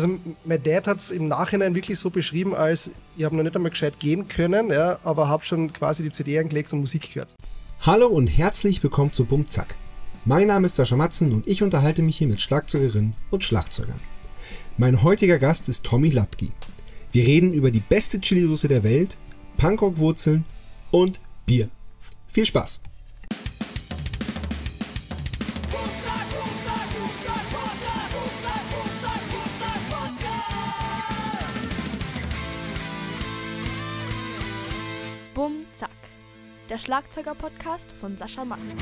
Also mein Dad hat es im Nachhinein wirklich so beschrieben, als ich habe noch nicht einmal gescheit gehen können, ja, aber habe schon quasi die CD angelegt und Musik gehört. Hallo und herzlich willkommen zu Bumzack. Mein Name ist Sascha Matzen und ich unterhalte mich hier mit Schlagzeugerinnen und Schlagzeugern. Mein heutiger Gast ist Tommy Latki. Wir reden über die beste Chili-Soße der Welt, Punkrock-Wurzeln und Bier. Viel Spaß! Schlagzeuger-Podcast von Sascha Matzen.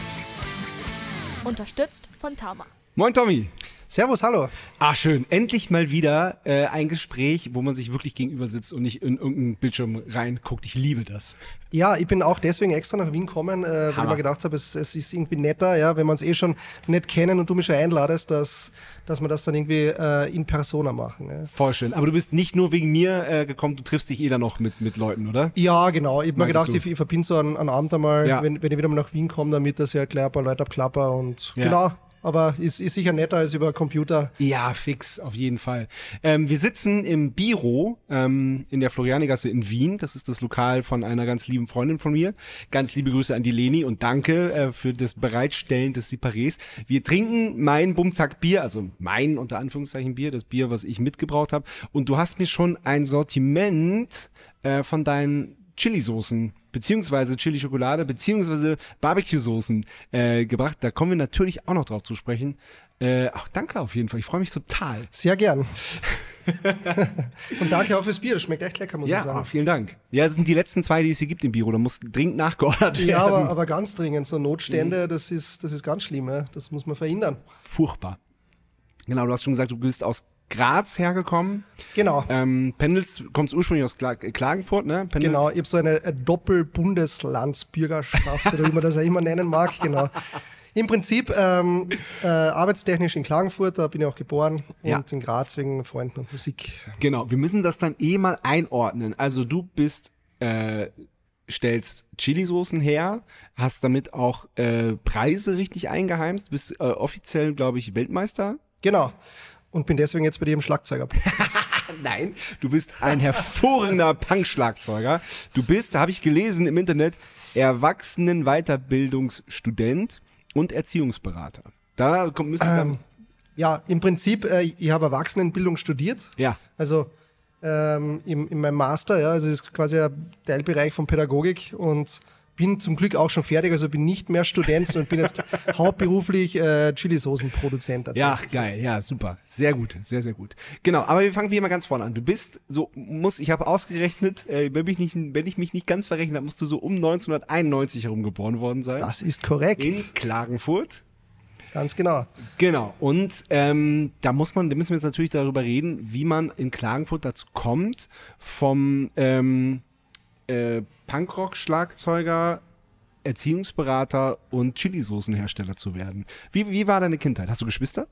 Unterstützt von Tama. Moin Tommy! Servus, hallo. Ah, schön. Endlich mal wieder äh, ein Gespräch, wo man sich wirklich gegenüber sitzt und nicht in irgendeinen Bildschirm reinguckt. Ich liebe das. Ja, ich bin auch deswegen extra nach Wien gekommen, äh, weil ich mir gedacht habe, es, es, ist irgendwie netter, ja, wenn man es eh schon nicht kennen und du mich schon einladest, dass, dass wir das dann irgendwie äh, in Persona machen. Ja. Voll schön. Aber du bist nicht nur wegen mir äh, gekommen, du triffst dich eh dann noch mit, mit Leuten, oder? Ja, genau. Ich habe mir gedacht, ich, ich verbinde so einen, einen Abend einmal, ja. wenn, wenn ich wieder mal nach Wien komme, damit das ja gleich ein paar Leute abklapper und ja. genau aber ist, ist sicher netter als über Computer. Ja, fix, auf jeden Fall. Ähm, wir sitzen im Biro ähm, in der Florianigasse in Wien. Das ist das Lokal von einer ganz lieben Freundin von mir. Ganz liebe Grüße an die Leni und danke äh, für das Bereitstellen des Separés. Wir trinken mein Bumzack Bier, also mein unter Anführungszeichen Bier, das Bier, was ich mitgebracht habe. Und du hast mir schon ein Sortiment äh, von deinen Chili-Soßen beziehungsweise Chili-Schokolade beziehungsweise Barbecue-Soßen äh, gebracht. Da kommen wir natürlich auch noch drauf zu sprechen. Äh, ach, danke auf jeden Fall. Ich freue mich total. Sehr gern. Und danke auch fürs Bier. Das schmeckt echt lecker, muss ja, ich sagen. Ja, vielen Dank. Ja, das sind die letzten zwei, die es hier gibt im Biro. Da muss dringend nachgeordert werden. Ja, aber, aber ganz dringend. So Notstände, mhm. das, ist, das ist ganz schlimm. Ja. Das muss man verhindern. Furchtbar. Genau, du hast schon gesagt, du bist aus Graz hergekommen. Genau. Ähm, Pendels kommst ursprünglich aus Klagenfurt, ne? Pendels. Genau, ich habe so eine, eine Doppel-Bundeslandsbürgerschaft oder wie man das ja immer nennen mag, genau. Im Prinzip ähm, äh, arbeitstechnisch in Klagenfurt, da bin ich auch geboren und ja. in Graz wegen Freunden und Musik. Genau, wir müssen das dann eh mal einordnen. Also du bist äh, stellst Chili-Soßen her, hast damit auch äh, Preise richtig eingeheimst, bist äh, offiziell, glaube ich, Weltmeister. Genau und bin deswegen jetzt bei dir im Schlagzeuger. Nein, du bist ein hervorragender Punk-Schlagzeuger. Du bist, da habe ich gelesen im Internet, Erwachsenen-Weiterbildungsstudent und Erziehungsberater. Da kommt müsste ähm, Ja, im Prinzip, äh, ich habe Erwachsenenbildung studiert. Ja. Also ähm, in, in meinem Master, ja, also das ist quasi ein Teilbereich von Pädagogik und bin zum Glück auch schon fertig, also bin nicht mehr Student und bin jetzt hauptberuflich äh, Chili-Soßen-Produzent. Ja, geil, ja, super. Sehr gut, sehr, sehr gut. Genau, aber wir fangen wie immer ganz vorne an. Du bist so, muss, ich habe ausgerechnet, äh, wenn, ich nicht, wenn ich mich nicht ganz verrechnet habe, musst du so um 1991 herum geboren worden sein. Das ist korrekt. In Klagenfurt. Ganz genau. Genau. Und ähm, da muss man, da müssen wir jetzt natürlich darüber reden, wie man in Klagenfurt dazu kommt, vom ähm, äh, Punkrock-Schlagzeuger, Erziehungsberater und Chili-Soßenhersteller zu werden. Wie, wie war deine Kindheit? Hast du Geschwister?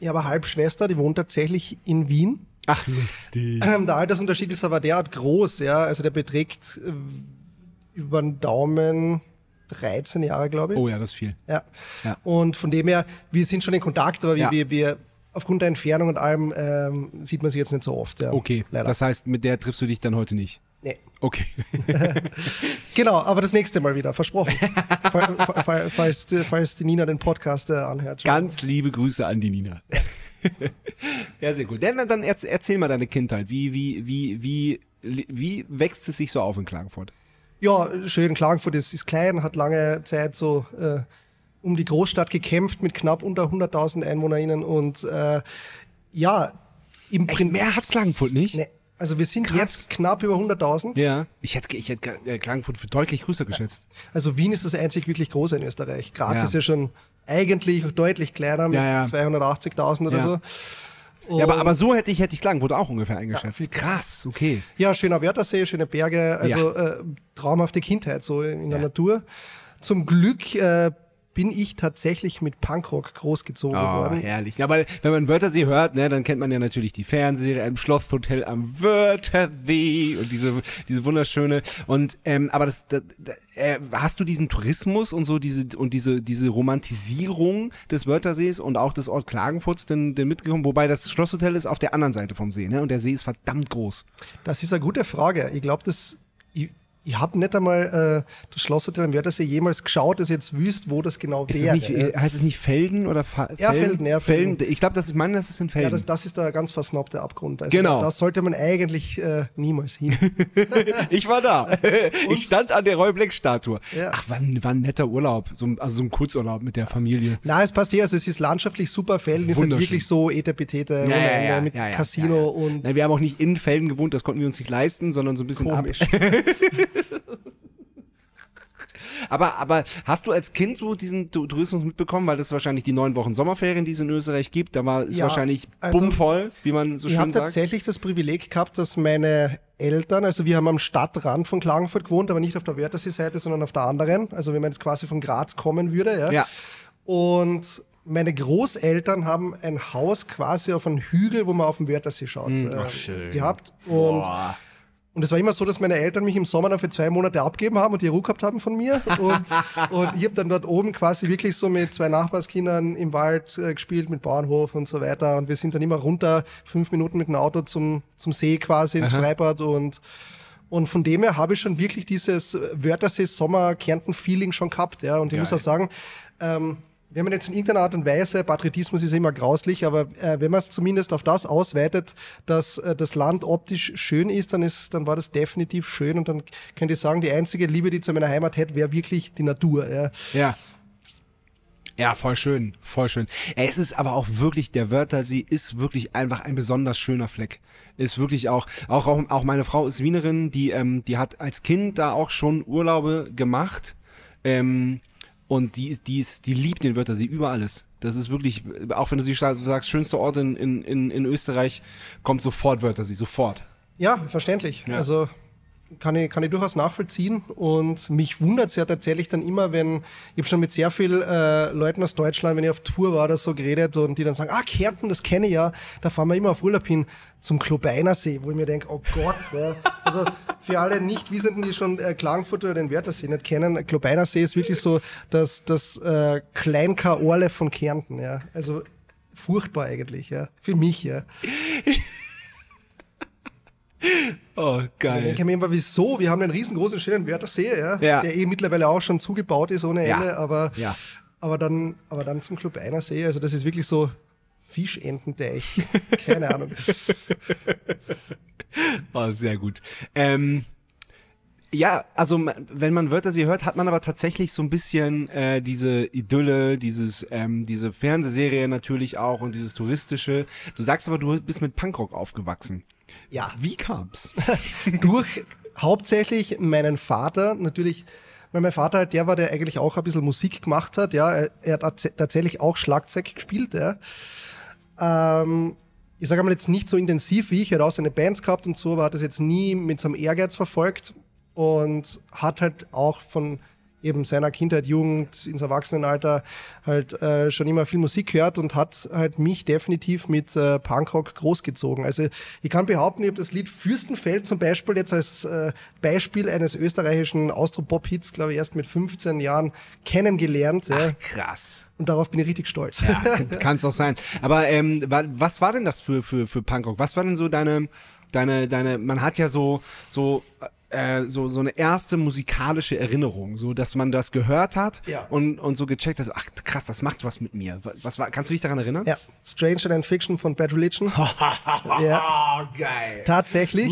Ich habe eine Halbschwester, die wohnt tatsächlich in Wien. Ach, lustig. Ähm, der Altersunterschied ist aber derart groß, ja. Also der beträgt äh, über den Daumen 13 Jahre, glaube ich. Oh ja, das ist viel. Ja. ja. Und von dem her, wir sind schon in Kontakt, aber wir, ja. wir, wir aufgrund der Entfernung und allem ähm, sieht man sie jetzt nicht so oft. Ja. Okay, leider. das heißt, mit der triffst du dich dann heute nicht? Nee. Okay. genau, aber das nächste Mal wieder, versprochen. falls, falls, die Nina den Podcast äh, anhört. Ganz liebe Grüße an die Nina. ja, sehr gut. Dann, dann erzähl mal deine Kindheit. Wie, wie, wie, wie, wie wächst es sich so auf in Klagenfurt? Ja, schön. Klagenfurt ist, ist klein, hat lange Zeit so äh, um die Großstadt gekämpft mit knapp unter 100.000 EinwohnerInnen und äh, ja, im Prinzip. Mehr hat Klagenfurt nicht? Nee. Also wir sind Krass. jetzt knapp über 100.000. Ja. Ich hätte, ich hätte äh, Klagenfurt für deutlich größer geschätzt. Also Wien ist das einzig wirklich große in Österreich. Graz ja. ist ja schon eigentlich deutlich kleiner mit ja, ja. 280.000 oder so. Und ja, aber, aber so hätte ich, hätte ich Klagenfurt auch ungefähr eingeschätzt. Ja, Krass, okay. Ja, schöner Wörthersee, schöne Berge, also ja. äh, traumhafte Kindheit so in der Natur. Zum Glück äh, bin ich tatsächlich mit Punkrock großgezogen Oh, worden. herrlich. Ja, aber wenn man Wörthersee hört, ne, dann kennt man ja natürlich die Fernsehserie im Schlosshotel am Wörthersee und diese, diese wunderschöne. Und ähm, aber das, das, das äh, hast du diesen Tourismus und so diese und diese diese Romantisierung des Wörthersees und auch des Ort Klagenfurts denn, denn mitgekommen? Wobei das Schlosshotel ist auf der anderen Seite vom See, ne? Und der See ist verdammt groß. Das ist eine gute Frage. Ich glaube, das. Ich, habe nicht einmal äh, das Schlosshotel am Wörthersee jemals geschaut, dass jetzt wüsst, wo das genau Ist es wäre. nicht, äh, heißt es nicht Felden oder Fa Ja, Felden, ja, Felden. Ich glaube, das ist, ich meine, das ist in Felden. ja, das, das ist der ganz versnobte Abgrund. Also Genau. Da sollte man eigentlich äh, niemals hin. Ich war da. ich stand an der Roy Black Statue. Ja. Ach, war ein, war ein netter Urlaub. So, ein- also so ein Kurzurlaub mit der Familie. Na, es passt hier. Also es ist landschaftlich super. Felden ist halt wirklich so Etepetete ohne Ende mit Casino und Nein, wir haben auch nicht in Felden gewohnt, das konnten wir uns nicht leisten, sondern so ein bisschen komisch. ab. Aber, aber hast du als Kind so diesen Tourismus mitbekommen? Weil das wahrscheinlich die neun Wochen Sommerferien, die es in Österreich gibt. Da war es Ja, wahrscheinlich also- bummvoll, wie man so Ich schön habe sagt. tatsächlich das Privileg gehabt, dass meine Eltern, also wir haben am Stadtrand von Klagenfurt gewohnt, aber nicht auf der Wörthersee-Seite, sondern auf der anderen. Also wenn man jetzt quasi von Graz kommen würde. Ja. Ja. Und meine Großeltern haben ein Haus quasi auf einem Hügel, wo man auf den Wörthersee schaut, äh, Hm, ach, schön. gehabt. Und Boah. Und es war immer so, dass meine Eltern mich im Sommer dann für zwei Monate abgeben haben und die Ruhe gehabt haben von mir. Und, und ich habe dann dort oben quasi wirklich so mit zwei Nachbarskindern im Wald äh, gespielt, mit Bauernhof und so weiter. Und wir sind dann immer runter, fünf Minuten mit dem Auto zum, zum See quasi, ins Aha. Freibad. Und, und von dem her habe ich schon wirklich dieses Wörthersee-Sommer-Kärnten-Feeling schon gehabt. Ja. Und ich Geil. muss auch sagen, ähm, wenn man jetzt in irgendeiner Art und Weise, Patriotismus ist immer grauslich, aber äh, wenn man es zumindest auf das ausweitet, dass äh, das Land optisch schön ist, dann, ist, dann war das definitiv schön und dann könnt ihr sagen, die einzige Liebe, die ich zu meiner Heimat hätte, wäre wirklich die Natur. Ja. Ja. Ja, voll schön, voll schön. Es ist aber auch wirklich, der Wörthersee ist wirklich einfach ein besonders schöner Fleck. Ist wirklich auch, auch, auch, auch meine Frau ist Wienerin, die, ähm, die hat als Kind da auch schon Urlaube gemacht. Ähm, und die, die, ist, die liebt den Wörthersee über alles. Das ist wirklich, auch wenn du sie sagst, schönster Ort in, in, in, in Österreich, kommt sofort Wörthersee, sofort. Ja, verständlich. Ja. Also kann ich, kann ich durchaus nachvollziehen. Und mich wundert es ja tatsächlich dann immer, wenn ich habe schon mit sehr vielen äh, Leuten aus Deutschland, wenn ich auf Tour war oder so geredet und die dann sagen, ah, Kärnten, das kenne ich ja, da fahren wir immer auf Urlaub hin zum Klobeiner See, wo ich mir denke, oh Gott, ja. also für alle Nichtwissenden, die schon äh, Klagenfurt oder den Wörthersee nicht kennen, Klobeiner See ist wirklich so das, das äh, Klein-K-Orle von Kärnten, ja. Also furchtbar eigentlich, ja. Für mich, ja. Oh, Ich geil. denke mir immer, wieso? Wir haben einen riesengroßen, schönen Wörthersee, ja, Ja. der eh mittlerweile auch schon zugebaut ist ohne Ja. Ende, aber, Ja. aber, dann, aber dann zum Club Einer See, also das ist wirklich so Fischententeich. Keine Ahnung. Oh, sehr gut. Ähm, ja, also wenn man Wörthersee hört, hat man aber tatsächlich so ein bisschen äh, diese Idylle, dieses, ähm, diese Fernsehserie natürlich auch und dieses touristische. Du sagst aber, du bist mit Punkrock aufgewachsen. Ja, Wie kam's? durch hauptsächlich meinen Vater, natürlich, weil mein Vater halt der war, der eigentlich auch ein bisschen Musik gemacht hat, ja, er, er hat tats- tatsächlich auch Schlagzeug gespielt, ja. Ähm, ich sage mal jetzt nicht so intensiv wie ich, er hat auch seine Bands gehabt und so, aber hat das jetzt nie mit so einem Ehrgeiz verfolgt und hat halt auch von eben seiner Kindheit, Jugend, ins Erwachsenenalter halt äh, schon immer viel Musik gehört und hat halt mich definitiv mit äh, Punkrock großgezogen. Also ich kann behaupten, ich habe das Lied Fürstenfeld zum Beispiel jetzt als äh, Beispiel eines österreichischen Austropop-Hits, glaube ich, erst mit 15 Jahren kennengelernt. Ja. krass. Und darauf bin ich richtig stolz. Ja, kann es auch sein. Aber ähm, wa- was war denn das für, für, für Punkrock? Was war denn so deine, deine, deine, man hat ja so, so, äh, so, so eine erste musikalische Erinnerung, so dass man das gehört hat Ja. und, und so gecheckt hat, ach krass, das macht was mit mir. Wa- Was war, kannst du dich daran erinnern? Ja, Stranger Than Fiction von Bad Religion. ja. Oh, geil. Tatsächlich,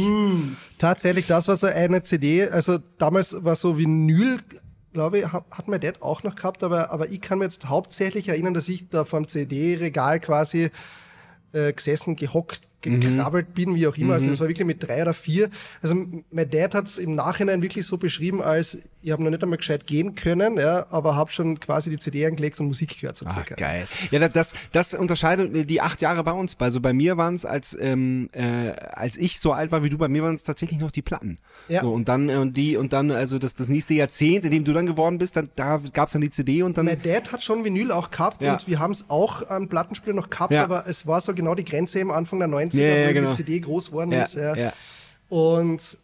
tatsächlich, das war so eine CD, also damals war so Vinyl, glaube ich, ha- hat mein Dad auch noch gehabt, aber, aber ich kann mir jetzt hauptsächlich erinnern, dass ich da vom CD-Regal quasi äh, gesessen, gehockt gekrabbelt bin, wie auch immer. Also es war wirklich mit drei oder vier. Also mein Dad hat es im Nachhinein wirklich so beschrieben, als ich habe noch nicht einmal gescheit gehen können, ja, aber habe schon quasi die CD angelegt und Musik gehört so circa. geil. Ja, das, das unterscheidet die acht Jahre bei uns. Also bei mir waren es, als, ähm, äh, als ich so alt war wie du, bei mir waren es tatsächlich noch die Platten. Ja. So, und dann, äh, und die, und dann, also das, das nächste Jahrzehnt, in dem du dann geworden bist, dann, da gab es dann die CD und dann. Mein Dad hat schon Vinyl auch gehabt Ja. und wir haben es auch am Plattenspieler noch gehabt, Ja. aber es war so genau die Grenze im Anfang der 90er, Ja, ja, wo genau. die CD groß geworden ja, ist. Ja. Und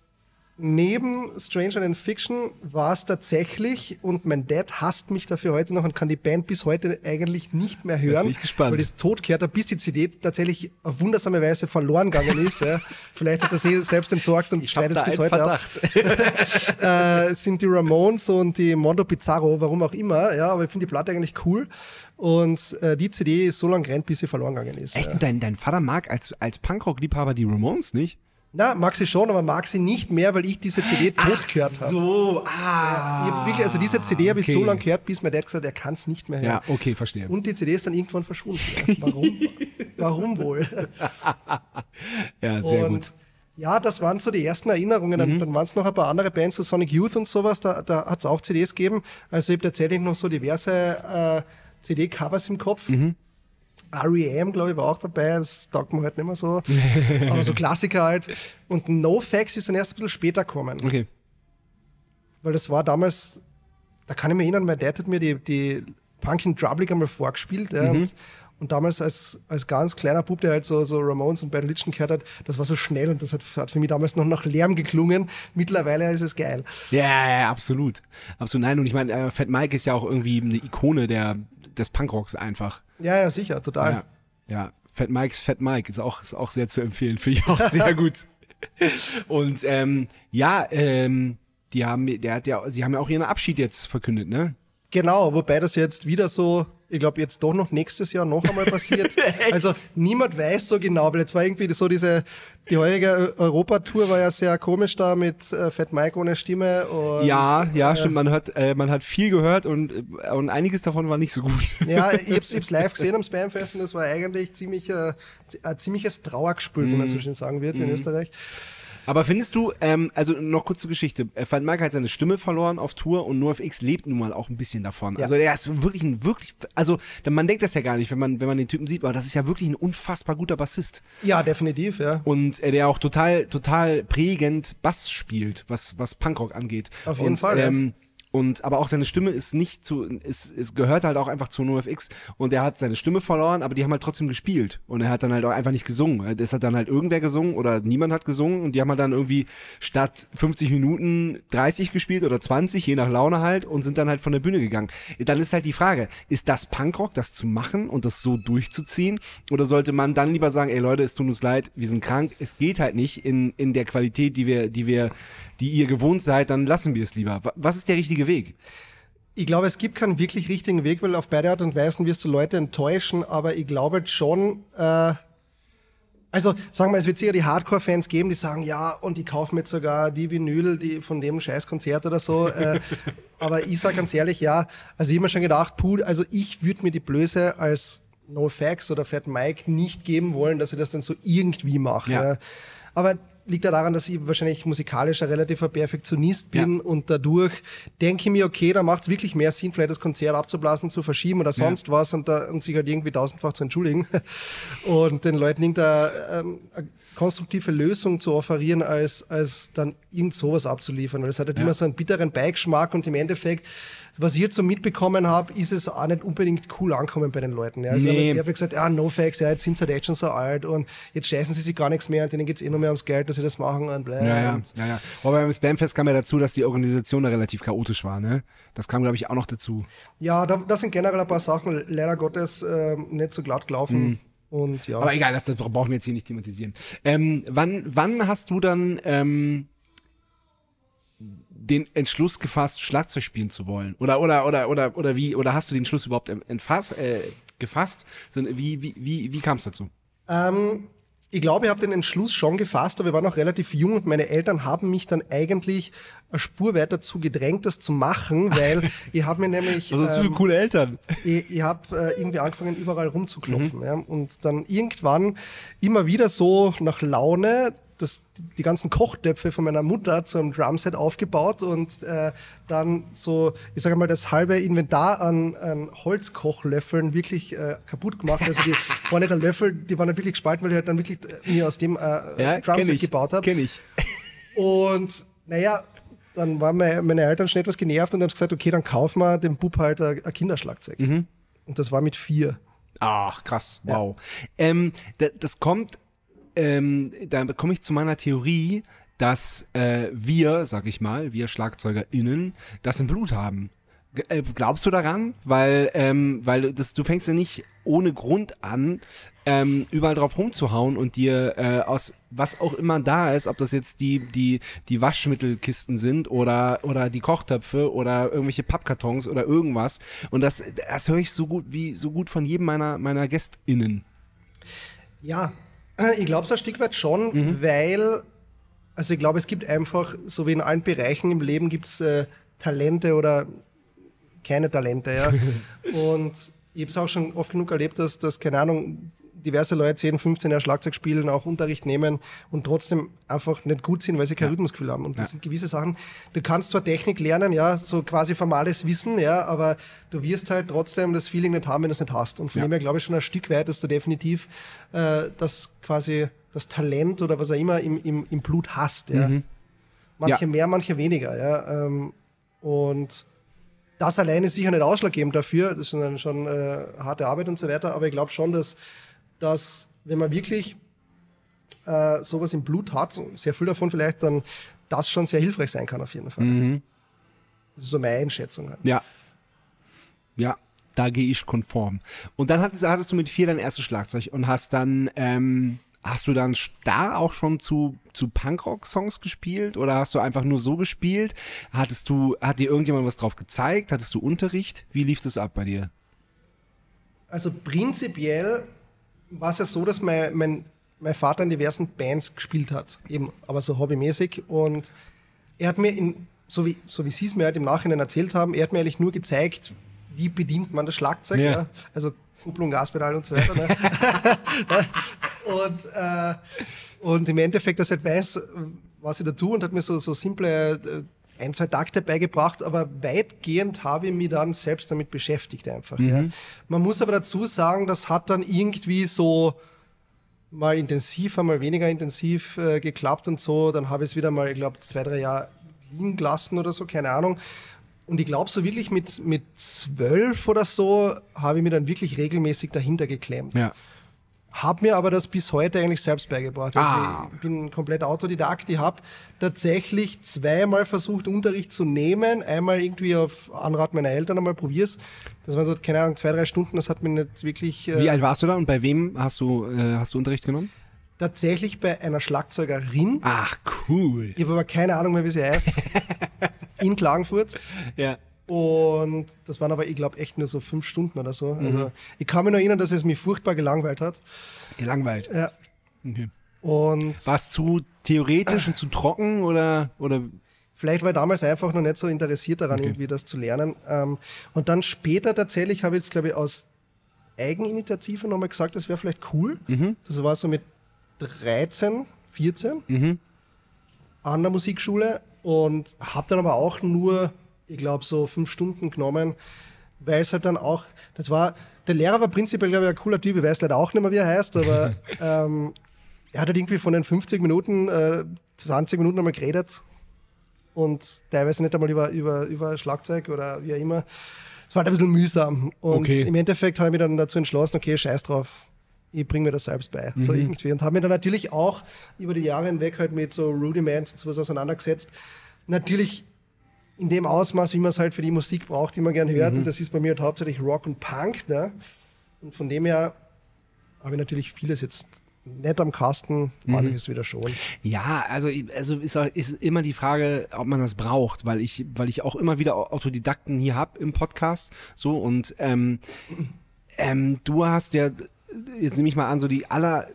neben Stranger Than Fiction war es tatsächlich, und mein Dad hasst mich dafür heute noch und kann die Band bis heute eigentlich nicht mehr hören, bin ich gespannt. weil das tot gehört hat, bis die CD tatsächlich auf wundersame Weise verloren gegangen ist. Ja. Vielleicht hat er sie selbst entsorgt und schneidet es bis heute ab Verdacht. äh, sind die Ramones und die Mondo Pizarro, warum auch immer, ja, aber ich finde die Platte eigentlich cool. Und äh, die CD ist so lange gerannt, bis sie verloren gegangen ist. Echt? Ja. Und dein, dein Vater mag als, als Punkrock-Liebhaber die Ramones nicht? Na, mag sie schon, aber mag sie nicht mehr, weil ich diese CD tot gehört habe. So, ah. hab wirklich, also diese CD habe ich so okay. lange gehört, bis mein Dad gesagt hat, er kann es nicht mehr hören. Ja, okay, verstehe. Und die CD ist dann irgendwann verschwunden. Ja. Warum? Warum wohl? ja, sehr und gut. Mhm. Ja, das waren so die ersten Erinnerungen. Dann, dann waren es noch ein paar andere Bands, so Sonic Youth und sowas, da, da hat es auch CDs gegeben. Also ich habe tatsächlich noch so diverse äh, CD-Covers im Kopf. Mhm. REM, glaube ich, war auch dabei, das taugt mir halt nicht mehr so. Aber so Klassiker halt. Und NoFX ist dann erst ein bisschen später gekommen. Okay. Weil das war damals, da kann ich mich erinnern, mein Dad hat mir die, die Punkin Drublic einmal vorgespielt. Ja, Mhm. und, und damals als, als ganz kleiner Bub, der halt so, so Ramones und Bad Religion gehört hat, das war so schnell und das hat, hat für mich damals noch nach Lärm geklungen. Mittlerweile ist es geil. Ja, ja, ja, absolut. Absolut. Nein, und ich meine, äh, Fat Mike ist ja auch irgendwie eine Ikone der, des Punkrocks einfach. Ja, ja, sicher, total. Ja, ja. Fat Mike's Fat Mike ist auch, ist auch sehr zu empfehlen, finde ich auch sehr gut. Und ähm, ja, ähm, die haben, der hat ja, sie haben ja auch ihren Abschied jetzt verkündet, ne? Genau, wobei das jetzt wieder so, ich glaube, jetzt doch noch nächstes Jahr noch einmal passiert. also niemand weiß so genau, weil jetzt war irgendwie so diese, die heurige Eu- Europatour war ja sehr komisch da mit äh, Fat Mike ohne Stimme. Und, Ja, ja, stimmt. Man hat, äh, man hat viel gehört und, äh, und einiges davon war nicht so gut. Ja, ich hab's, ich hab's live gesehen am Spamfest und das war eigentlich ziemlich, äh, ein ziemliches Trauergespül, wie man Mhm. so schön sagen wird in Österreich. Aber findest du, ähm, also noch kurz zur Geschichte, äh, Van Mike hat seine Stimme verloren auf Tour und NoFX lebt nun mal auch ein bisschen davon. Ja. Also er ist wirklich ein, wirklich, also man denkt das ja gar nicht, wenn man, wenn man den Typen sieht, aber das ist ja wirklich ein unfassbar guter Bassist. Ja, definitiv, ja. Und äh, der auch total, total prägend Bass spielt, was, was Punkrock angeht. Auf jeden und, Fall, ja. Und aber auch seine Stimme ist nicht zu, es, es gehört halt auch einfach zu NoFX und er hat seine Stimme verloren, aber die haben halt trotzdem gespielt und er hat dann halt auch einfach nicht gesungen. Es hat dann halt irgendwer gesungen oder niemand hat gesungen und die haben halt dann irgendwie statt 50 Minuten 30 gespielt oder 20, je nach Laune halt und sind dann halt von der Bühne gegangen. Dann ist halt die Frage, ist das Punkrock, das zu machen und das so durchzuziehen oder sollte man dann lieber sagen, ey Leute, es tut uns leid, wir sind krank, es geht halt nicht in, in der Qualität, die wir, die wir, die ihr gewohnt seid, dann lassen wir es lieber. Wa- Was ist der richtige Weg? Ich glaube, es gibt keinen wirklich richtigen Weg, weil auf beide Art und Weisen wirst du Leute enttäuschen, aber ich glaube schon, äh, also sagen wir, es wird sicher die Hardcore-Fans geben, die sagen, ja, und die kaufen jetzt sogar die Vinyl die von dem Scheißkonzert oder so. Äh, aber ich sage ganz ehrlich, ja, also ich habe mir schon gedacht, puh, also ich würde mir die Blöße als NoFX oder Fat Mike nicht geben wollen, dass ich das dann so irgendwie mache. Ja. Ja. Aber liegt ja daran, dass ich wahrscheinlich musikalisch ein relativer Perfektionist bin Ja. und dadurch denke ich mir, okay, da macht es wirklich mehr Sinn, vielleicht das Konzert abzublasen, zu verschieben oder sonst was und, da, und sich halt irgendwie tausendfach zu entschuldigen und den Leuten irgendeine ähm, konstruktive Lösung zu offerieren, als, als dann irgend sowas abzuliefern. Weil es hat halt Ja. immer so einen bitteren Beigeschmack und im Endeffekt, was ich jetzt so mitbekommen habe, ist es auch nicht unbedingt cool ankommen bei den Leuten. Ja. Also Nee. haben jetzt sehr viel gesagt, ja, no facts, ja, jetzt sind sie halt echt schon so alt und jetzt scheißen sie sich gar nichts mehr und denen geht es eh nur mehr ums Geld, dass sie das machen und bla. Ja, ja, ja, ja. Aber beim Spamfest kam ja dazu, dass die Organisation da relativ chaotisch war, ne? Das kam, glaube ich, auch noch dazu. Ja, da, da sind generell ein paar Sachen leider Gottes ähm, nicht so glatt gelaufen. Und ja. Mhm. Aber egal, das, das brauchen wir jetzt hier nicht thematisieren. Ähm, wann, wann hast du dann ähm, den Entschluss gefasst, Schlagzeug spielen zu wollen? Oder, oder, oder, oder, oder wie, oder hast du den Entschluss überhaupt entfass, äh, gefasst? So, wie, wie, wie, wie kam es dazu? Ähm, ich glaube, ich habe den Entschluss schon gefasst, aber wir waren noch relativ jung und meine Eltern haben mich dann eigentlich eine Spur weiter dazu gedrängt, das zu machen, weil ich habe mir nämlich. Was hast du für ähm, coole Eltern? ich, ich habe äh, irgendwie angefangen, überall rumzuklopfen. Ja? Und dann irgendwann immer wieder so nach Laune das, die ganzen Kochtöpfe von meiner Mutter zu einem Drumset aufgebaut und äh, dann so, ich sage mal, das halbe Inventar an, an Holzkochlöffeln wirklich äh, kaputt gemacht. Also die vorne der Löffel, die waren dann wirklich gespalten, weil ich halt dann wirklich äh, mir aus dem äh, Ja, Drumset ich. gebaut habe. Kenn ich. Und naja, dann waren meine, Eltern schon etwas genervt und haben gesagt, okay, dann kaufen wir dem Bub halt ein, Kinderschlagzeug. Mhm. Und das war mit vier. Ach, krass, wow. Ähm, da, das kommt, ähm, da komme ich zu meiner Theorie, dass äh, wir, sag ich mal, wir SchlagzeugerInnen, das im Blut haben. G äh, glaubst du daran? Weil, ähm, weil das, du fängst ja nicht ohne Grund an, ähm, überall drauf rumzuhauen und dir äh, aus was auch immer da ist, ob das jetzt die, die, die Waschmittelkisten sind oder, oder die Kochtöpfe oder irgendwelche Pappkartons oder irgendwas. Und das, das höre ich so gut wie so gut von jedem meiner, meiner GästInnen. Ja, ich glaube es ein Stück weit schon, Mhm. weil, also ich glaube, es gibt einfach, so wie in allen Bereichen im Leben gibt es äh, Talente oder keine Talente, ja. Und ich habe es auch schon oft genug erlebt, dass, dass, keine Ahnung, diverse Leute 10, 15 Jahre Schlagzeug spielen, auch Unterricht nehmen und trotzdem einfach nicht gut sind, weil sie kein Rhythmusgefühl haben. Und das sind gewisse Sachen, du kannst zwar Technik lernen, ja, so quasi formales Wissen, ja, aber du wirst halt trotzdem das Feeling nicht haben, wenn du es nicht hast. Und von Ja. dem her glaube ich schon ein Stück weit, dass du definitiv äh, das quasi das Talent oder was auch immer im, im, im Blut hast. Ja. Manche Ja. mehr, manche weniger. Ja. Ähm, und das allein ist sicher nicht ausschlaggebend dafür. Das ist dann schon äh, harte Arbeit und so weiter. Aber ich glaube schon, dass, dass wenn man wirklich äh, sowas im Blut hat, sehr viel davon vielleicht, dann das schon sehr hilfreich sein kann auf jeden Fall. Mhm. Das ist so meine Einschätzung. Halt. Ja. Ja, da gehe ich konform. Und dann hattest, hattest du mit vier dein erstes Schlagzeug und hast dann, ähm, hast du dann da auch schon zu, zu Punkrock-Songs gespielt oder hast du einfach nur so gespielt? Hattest du, hat dir irgendjemand was drauf gezeigt? Hattest du Unterricht? Wie lief das ab bei dir? Also prinzipiell war es ja so, dass mein, mein, mein Vater in diversen Bands gespielt hat, eben, aber so hobbymäßig. Und er hat mir, in, so wie, so wie Sie es mir halt im Nachhinein erzählt haben, er hat mir eigentlich nur gezeigt, wie bedient man das Schlagzeug. Ja. Ja. Also Kupplung, Gaspedal und so weiter. Ne? und, äh, und im Endeffekt, dass er halt weiß, was ich da tue und hat mir so, so simple äh, ein, zwei Takte beigebracht, aber weitgehend habe ich mich dann selbst damit beschäftigt einfach. Ja. Man muss aber dazu sagen, das hat dann irgendwie so mal intensiver, mal weniger intensiv äh, geklappt und so. Dann habe ich es wieder mal, ich glaube, zwei, drei Jahre liegen gelassen oder so, keine Ahnung. Und ich glaube, so wirklich mit, mit zwölf oder so habe ich mir dann wirklich regelmäßig dahinter geklemmt. Ja. Habe mir aber das bis heute eigentlich selbst beigebracht. Also Ah. ich bin komplett Autodidakt. Ich habe tatsächlich zweimal versucht, Unterricht zu nehmen. Einmal irgendwie auf Anrat meiner Eltern einmal probier's. Das waren so, keine Ahnung, zwei, drei Stunden. Das hat mir nicht wirklich... äh, Wie alt warst du da und bei wem hast du, äh, hast du Unterricht genommen? Tatsächlich bei einer Schlagzeugerin. Ach, cool. Ich habe aber keine Ahnung mehr, wie sie heißt. in Klagenfurt. Ja. Und das waren aber, ich glaube, echt nur so fünf Stunden oder so. Also ich kann mich noch erinnern, dass es mich furchtbar gelangweilt hat. Gelangweilt. Ja. Okay. Und War es zu theoretisch und zu trocken oder, oder vielleicht war ich damals einfach noch nicht so interessiert daran, Okay. irgendwie das zu lernen. Ähm, und dann später tatsächlich habe ich jetzt, glaube ich, aus Eigeninitiative nochmal gesagt, das wäre vielleicht cool. Das war so mit 13, 14 an der Musikschule und habe dann aber auch nur, ich glaube, so fünf Stunden genommen, weil es halt dann auch, das war, der Lehrer war prinzipiell, glaube ich, ein cooler Typ, ich weiß leider auch nicht mehr, wie er heißt, aber ähm, er hat halt irgendwie von den 50 Minuten äh, 20 Minuten einmal geredet und teilweise nicht einmal über, über, über Schlagzeug oder wie auch immer. Es war halt ein bisschen mühsam. Und Okay. im Endeffekt habe ich mich dann dazu entschlossen, okay, scheiß drauf, ich bringe mir das selbst bei. So irgendwie. Und habe mir dann natürlich auch über die Jahre hinweg halt mit so Rudiments und sowas auseinandergesetzt. Natürlich in dem Ausmaß, wie man es halt für die Musik braucht, die man gern hört. Und das ist bei mir halt hauptsächlich Rock und Punk. Ne? Und von dem her habe ich natürlich vieles jetzt nicht am Kasten, manches wieder schon. Ja, also, also ist, ist immer die Frage, ob man das braucht, weil ich, weil ich auch immer wieder Autodidakten hier hab im Podcast. So und ähm, ähm, du hast ja, jetzt nehme ich mal an, so die aller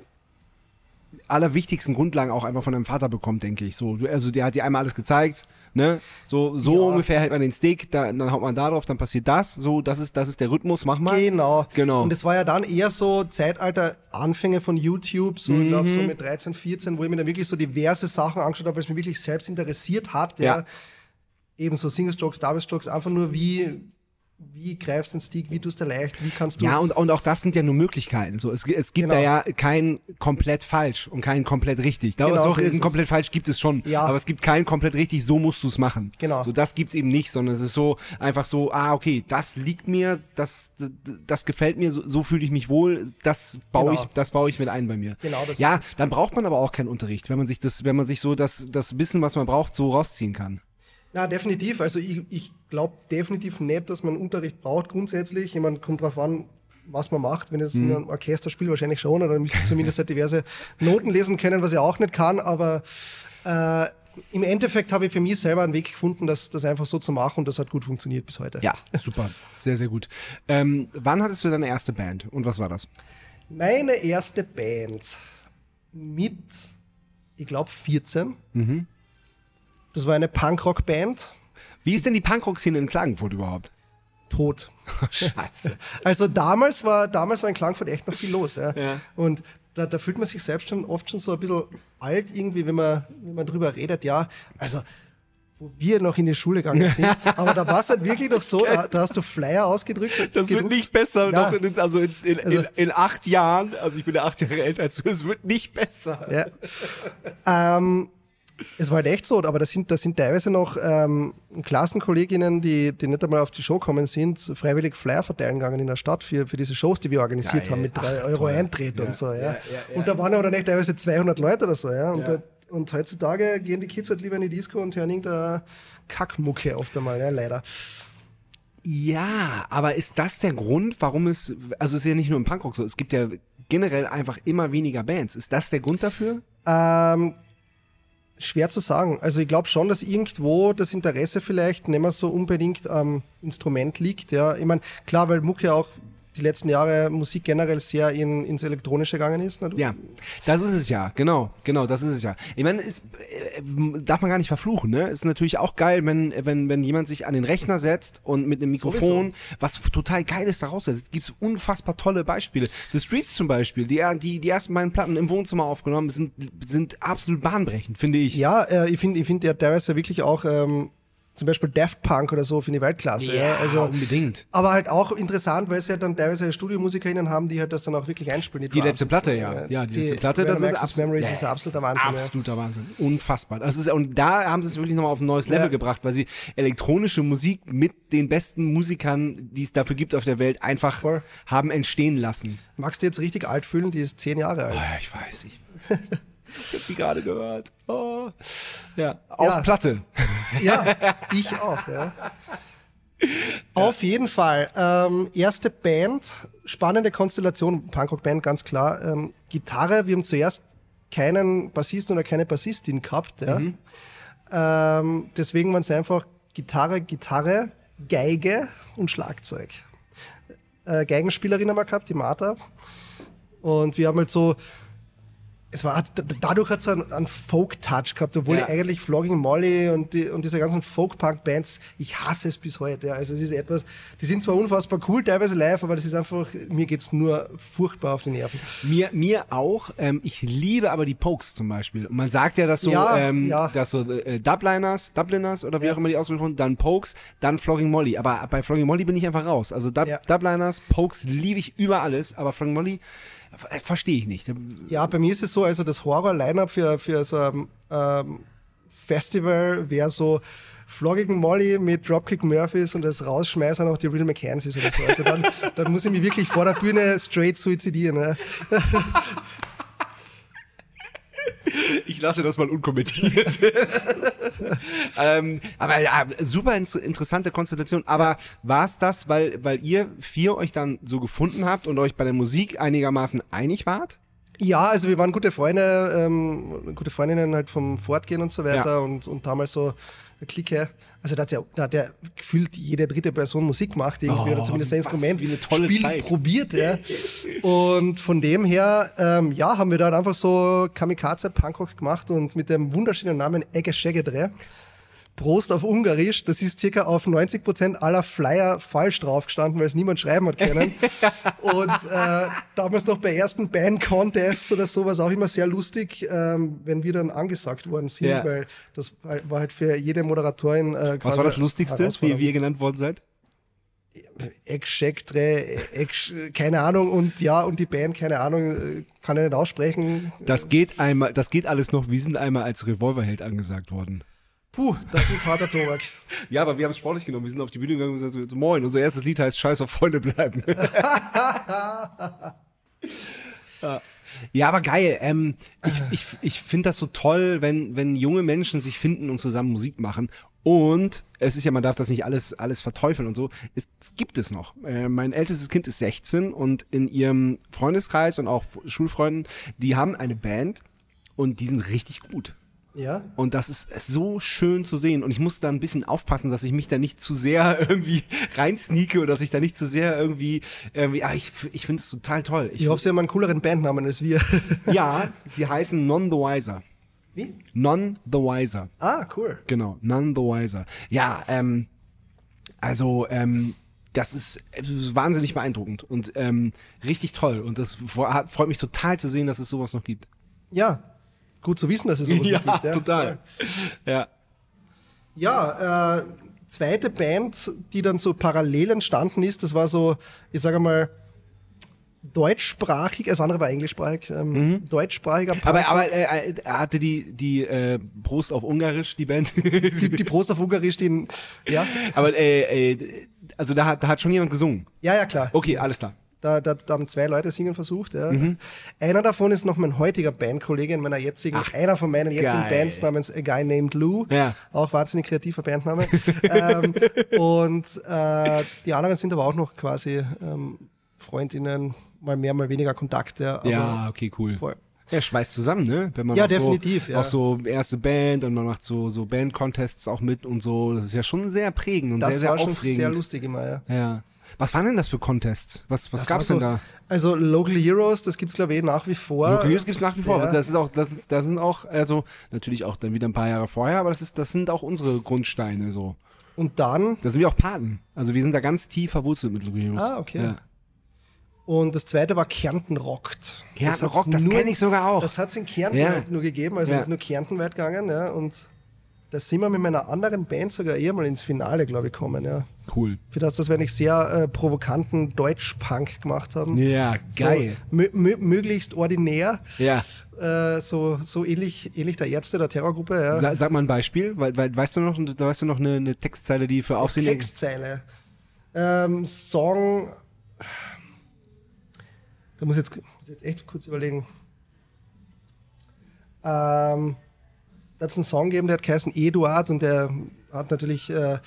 allerwichtigsten Grundlagen auch einfach von deinem Vater bekommt, denke ich. So, also der hat dir einmal alles gezeigt, ne? So, so Ja. ungefähr hält man den Stick, da, dann haut man da drauf, dann passiert das. So, das ist, das ist der Rhythmus, mach mal. Genau. Genau. Und es war ja dann eher so Zeitalter Anfänge von YouTube, so ich glaube Mhm. so mit 13, 14, wo ich mir dann wirklich so diverse Sachen angeschaut habe, weil es mich wirklich selbst interessiert hat. Ja. Ja. Eben so Single Strokes, Double Strokes, einfach nur wie, wie greifst du den Stick, wie tust du leicht, wie kannst du. Ja, und, und auch das sind ja nur Möglichkeiten. So, es, es gibt Genau. da ja kein komplett falsch und kein komplett richtig. Da Genau, ist auch so ein es. komplett falsch gibt es schon. Ja. Aber es gibt kein komplett richtig, so musst du es machen. Genau. So, das gibt's eben nicht, sondern es ist so einfach so, ah, okay, das liegt mir, das, das gefällt mir, so, so fühle ich mich wohl, das baue Genau. ich, das baue ich mit ein bei mir. Genau, das ja, es. dann braucht man aber auch keinen Unterricht, wenn man sich das, wenn man sich so das, das Wissen, was man braucht, so rausziehen kann. Ja, definitiv. Also ich, ich glaube definitiv nicht, dass man Unterricht braucht grundsätzlich. Ich meine, kommt drauf an, was man macht. Wenn jetzt Mhm. in einem Orchester spielt, wahrscheinlich schon. Oder müsste zumindest halt diverse Noten lesen können, was ich auch nicht kann. Aber äh, im Endeffekt habe ich für mich selber einen Weg gefunden, das, das einfach so zu machen und das hat gut funktioniert bis heute. Ja, super, sehr, sehr gut. Ähm, wann hattest du deine erste Band und was war das? Meine erste Band mit, ich glaube, 14. Mhm. Das war eine Punkrock-Band. Wie ist denn die Punkrock-Szene in Klagenfurt überhaupt? Tot. Scheiße. Also damals war, damals war in Klagenfurt echt noch viel los. Ja. Ja. Und da, da fühlt man sich selbst schon oft schon so ein bisschen alt irgendwie, wenn man, wenn man drüber redet. Ja, also wo wir noch in die Schule gegangen sind. Aber da war es halt wirklich noch so, da, da hast du Flyer ausgedrückt. Das wird gedruckt. nicht besser, Ja. in, also, in, in, Also- in acht Jahren, also ich bin ja acht Jahre älter als du, es wird nicht besser. Ja. ähm, es war halt echt so, aber das sind, das sind teilweise noch ähm, Klassenkolleginnen, die, die nicht einmal auf die Show kommen sind, freiwillig Flyer verteilen gegangen in der Stadt für, für diese Shows, die wir organisiert Geil. haben mit drei Ach, Euro toll. Eintritt Ja, und so. Ja. ja. Und da waren aber dann echt teilweise 200 Leute oder so. Ja. Und, da, und heutzutage gehen die Kids halt lieber in die Disco und hören irgendeine Kackmucke oft einmal, ja, leider. Ja, aber ist das der Grund, warum es, also es ist ja nicht nur im Punkrock so, es gibt ja generell einfach immer weniger Bands. Ist das der Grund dafür? Ähm, schwer zu sagen. Also ich glaube schon, dass irgendwo das Interesse vielleicht nicht mehr so unbedingt am Instrument liegt. Ja. Ich meine, klar, weil Mucke auch die letzten Jahre Musik generell sehr in, ins Elektronische gegangen ist. Ne? Ja, das ist es ja, genau, genau, das ist es ja. Ich meine, es äh, darf man gar nicht verfluchen, ne? Ist natürlich auch geil, wenn, wenn, wenn jemand sich an den Rechner setzt und mit einem Mikrofon, was total geil ist, daraus setzt. Gibt unfassbar tolle Beispiele. The Streets zum Beispiel, die, die, die ersten beiden Platten im Wohnzimmer aufgenommen, sind, sind absolut bahnbrechend, finde ich. Ja, äh, ich finde, ich find, der teilweise wirklich auch ähm, zum Beispiel Daft Punk oder so finde ich Weltklasse. Ja, also, unbedingt. aber halt auch interessant, weil sie ja dann teilweise StudiomusikerInnen haben, die halt das dann auch wirklich einspielen. Die Drums letzte Platte, ja. Ja, die letzte Platte, das ist absolut- Memories ja, ist absoluter Wahnsinn. Ja. Absoluter Wahnsinn. Unfassbar. Das ist, und da haben sie es wirklich nochmal auf ein neues Level Ja. gebracht, weil sie elektronische Musik mit den besten Musikern, die es dafür gibt auf der Welt, einfach Voll. haben entstehen lassen. Magst du jetzt richtig alt fühlen? Die ist zehn Jahre alt. Oh, ich weiß nicht. ich habe sie gerade gehört. Oh. Ja, auf Ja. Platte. Ja, ich auch, ja. Auf jeden Fall. Ähm, erste Band, spannende Konstellation, Punkrock-Band, ganz klar. Ähm, Gitarre, wir haben zuerst keinen Bassisten oder keine Bassistin gehabt. Ja. Ähm, deswegen waren es einfach Gitarre, Gitarre, Geige und Schlagzeug. Äh, Geigenspielerin haben wir gehabt, die Martha. Und wir haben halt so, es war, dadurch hat es einen, einen Folk-Touch gehabt, obwohl Ja. ich eigentlich Flogging Molly und, die, und diese ganzen Folk-Punk-Bands, ich hasse es bis heute. Ja. Also es ist etwas, die sind zwar unfassbar cool, teilweise live, aber das ist einfach, mir geht es nur furchtbar auf die Nerven. Mir, mir auch. Ähm, ich liebe aber die Pokes zum Beispiel. Und man sagt ja, dass so, Ja, ähm, dass so äh, Dubliners, Dubliners oder wie auch immer die ausgesprochen dann Pokes, dann Flogging Molly. Aber bei Flogging Molly bin ich einfach raus. Also Dub. Dubliners, Pokes liebe ich über alles, aber Flogging Molly verstehe ich nicht. Ja, bei mir ist es so, also das Horror-Line-Up für, für so ein ähm, Festival wäre so Flogging Molly mit Dropkick Murphys und das Rausschmeißer noch die Real McKenzies oder so. Also dann, dann muss ich mich wirklich vor der Bühne straight suizidieren. Ja. Ich lasse das mal unkommentiert. ähm, aber ja, super interessante Konstellation. Aber war es das, weil, weil ihr vier euch dann so gefunden habt und euch bei der Musik einigermaßen einig wart? Ja, also wir waren gute Freunde, ähm, gute Freundinnen halt vom Fortgehen und so weiter Ja. und, und damals so eine Clique. Also da hat ja, da hat ja gefühlt jede dritte Person Musik gemacht irgendwie Oh, oder zumindest ein Instrument wie eine tolle Spiel Zeit. probiert. Ja. Und von dem her, ähm, ja, haben wir dann einfach so Kamikaze Punkrock gemacht und mit dem wunderschönen Namen Egge Schegedre. Prost auf Ungarisch, das ist circa auf 90% aller Flyer falsch drauf gestanden, weil es niemand schreiben hat können. Und äh, damals noch bei ersten Band-Contests oder so war es auch immer sehr lustig, ähm, wenn wir dann angesagt worden sind, Ja. weil das war halt für jede Moderatorin äh, Was war das Lustigste, wie, ihr genannt worden seid? Dreh, Eck, keine Ahnung und ja, und die Band, keine Ahnung, äh, kann ich nicht aussprechen. Das geht einmal, das geht alles noch. Wir sind einmal als Revolverheld angesagt worden. Puh, das ist harter Tobak. Ja, aber wir haben es sportlich genommen. Wir sind auf die Bühne gegangen und gesagt, so, moin, unser erstes Lied heißt Scheiß auf Freunde bleiben. Ja. ja, aber geil. Ähm, ich ich, ich finde das so toll, wenn, wenn junge Menschen sich finden und zusammen Musik machen. Und es ist ja, man darf das nicht alles, alles verteufeln und so. Es gibt es noch. Äh, mein ältestes Kind ist 16 und in ihrem Freundeskreis und auch Schulfreunden, die haben eine Band und die sind richtig gut. Ja, Und das ist so schön zu sehen. Und ich muss da ein bisschen aufpassen, dass ich mich da nicht zu sehr irgendwie reinsneake oder dass ich da nicht zu sehr irgendwie, irgendwie ah, ich, ich finde es total toll. Ich, ich hoffe, sie haben einen cooleren Bandnamen als wir. ja, sie heißen None the Wiser. Wie? None the Wiser. Ah, cool. Genau, None the Wiser. Ja, ähm, also, ähm, das ist, ist wahnsinnig beeindruckend und ähm, richtig toll. Und das fre- freut mich total zu sehen, dass es sowas noch gibt. Ja, gut zu wissen, dass es sowas noch gibt. Ja, total. Ja. Ja, äh, zweite Band, die dann so parallel entstanden ist, das war so, ich sage mal, deutschsprachig, das andere war englischsprachig, ähm, deutschsprachiger Punk. Mhm. Aber, aber äh, äh, hatte die, die äh, Prost auf Ungarisch, die Band? die, die Prost auf Ungarisch, den, ja, aber äh, äh, also da hat, da hat schon jemand gesungen. ja, ja, klar. Okay, alles klar. Da, da, da haben zwei Leute singen versucht. Ja. Mhm. Einer davon ist noch mein heutiger Bandkollege in meiner jetzigen, Ach, einer von meinen jetzigen geil. Bands namens A Guy Named Lou. Ja. Auch wahnsinnig kreativer Bandname. ähm, und äh, die anderen sind aber auch noch quasi ähm, Freundinnen, mal mehr, mal weniger Kontakt. Ja, Ja, okay, cool. voll. Ja, schweißt zusammen, ne? Wenn man Ja, auch definitiv, So, ja. Auch so erste Band und man macht so, so Band-Contests auch mit und so. Das ist ja schon sehr prägend und Das sehr, sehr war schon aufregend. sehr lustig immer, ja. Ja. Was waren denn das für Contests? Was, was Das gab's war denn so- da? Also Local Heroes, das gibt es glaube ich eh nach wie vor. Local Heroes gibt's nach wie vor. Ja. Das ist auch, das ist, das sind auch, also natürlich auch dann wieder ein paar Jahre vorher, aber das ist, das sind auch unsere Grundsteine so. Und dann, Da sind wir auch Paten. Also wir sind da ganz tief verwurzelt mit Local Heroes. Ah, okay. Ja. und das zweite war Kärnten rockt. Kärnten hat's Rockt, das nur- kenn ich sogar auch. Das hat es in Kärnten Ja. halt nur gegeben, also Ja. es ist nur kärntenweit gegangen, ja. Und da sind wir mit meiner anderen Band sogar eher mal ins Finale, glaube ich, gekommen, ja. Cool. Für das, dass wir eigentlich sehr äh, provokanten Deutsch-Punk gemacht haben. Ja, geil. So, mö mö möglichst ordinär, Ja. äh, so, so ähnlich, ähnlich der Ärzte der Terrorgruppe, ja. Sa sag mal ein Beispiel, weil, weil weißt du noch, da weißt du noch eine, eine Textzeile, die für Aufsehen Textzeile. Ähm, Song. Da muss ich jetzt, muss jetzt echt kurz überlegen. Ähm, hat es einen Song gegeben, der hat geheißen Eduard und der hat natürlich äh,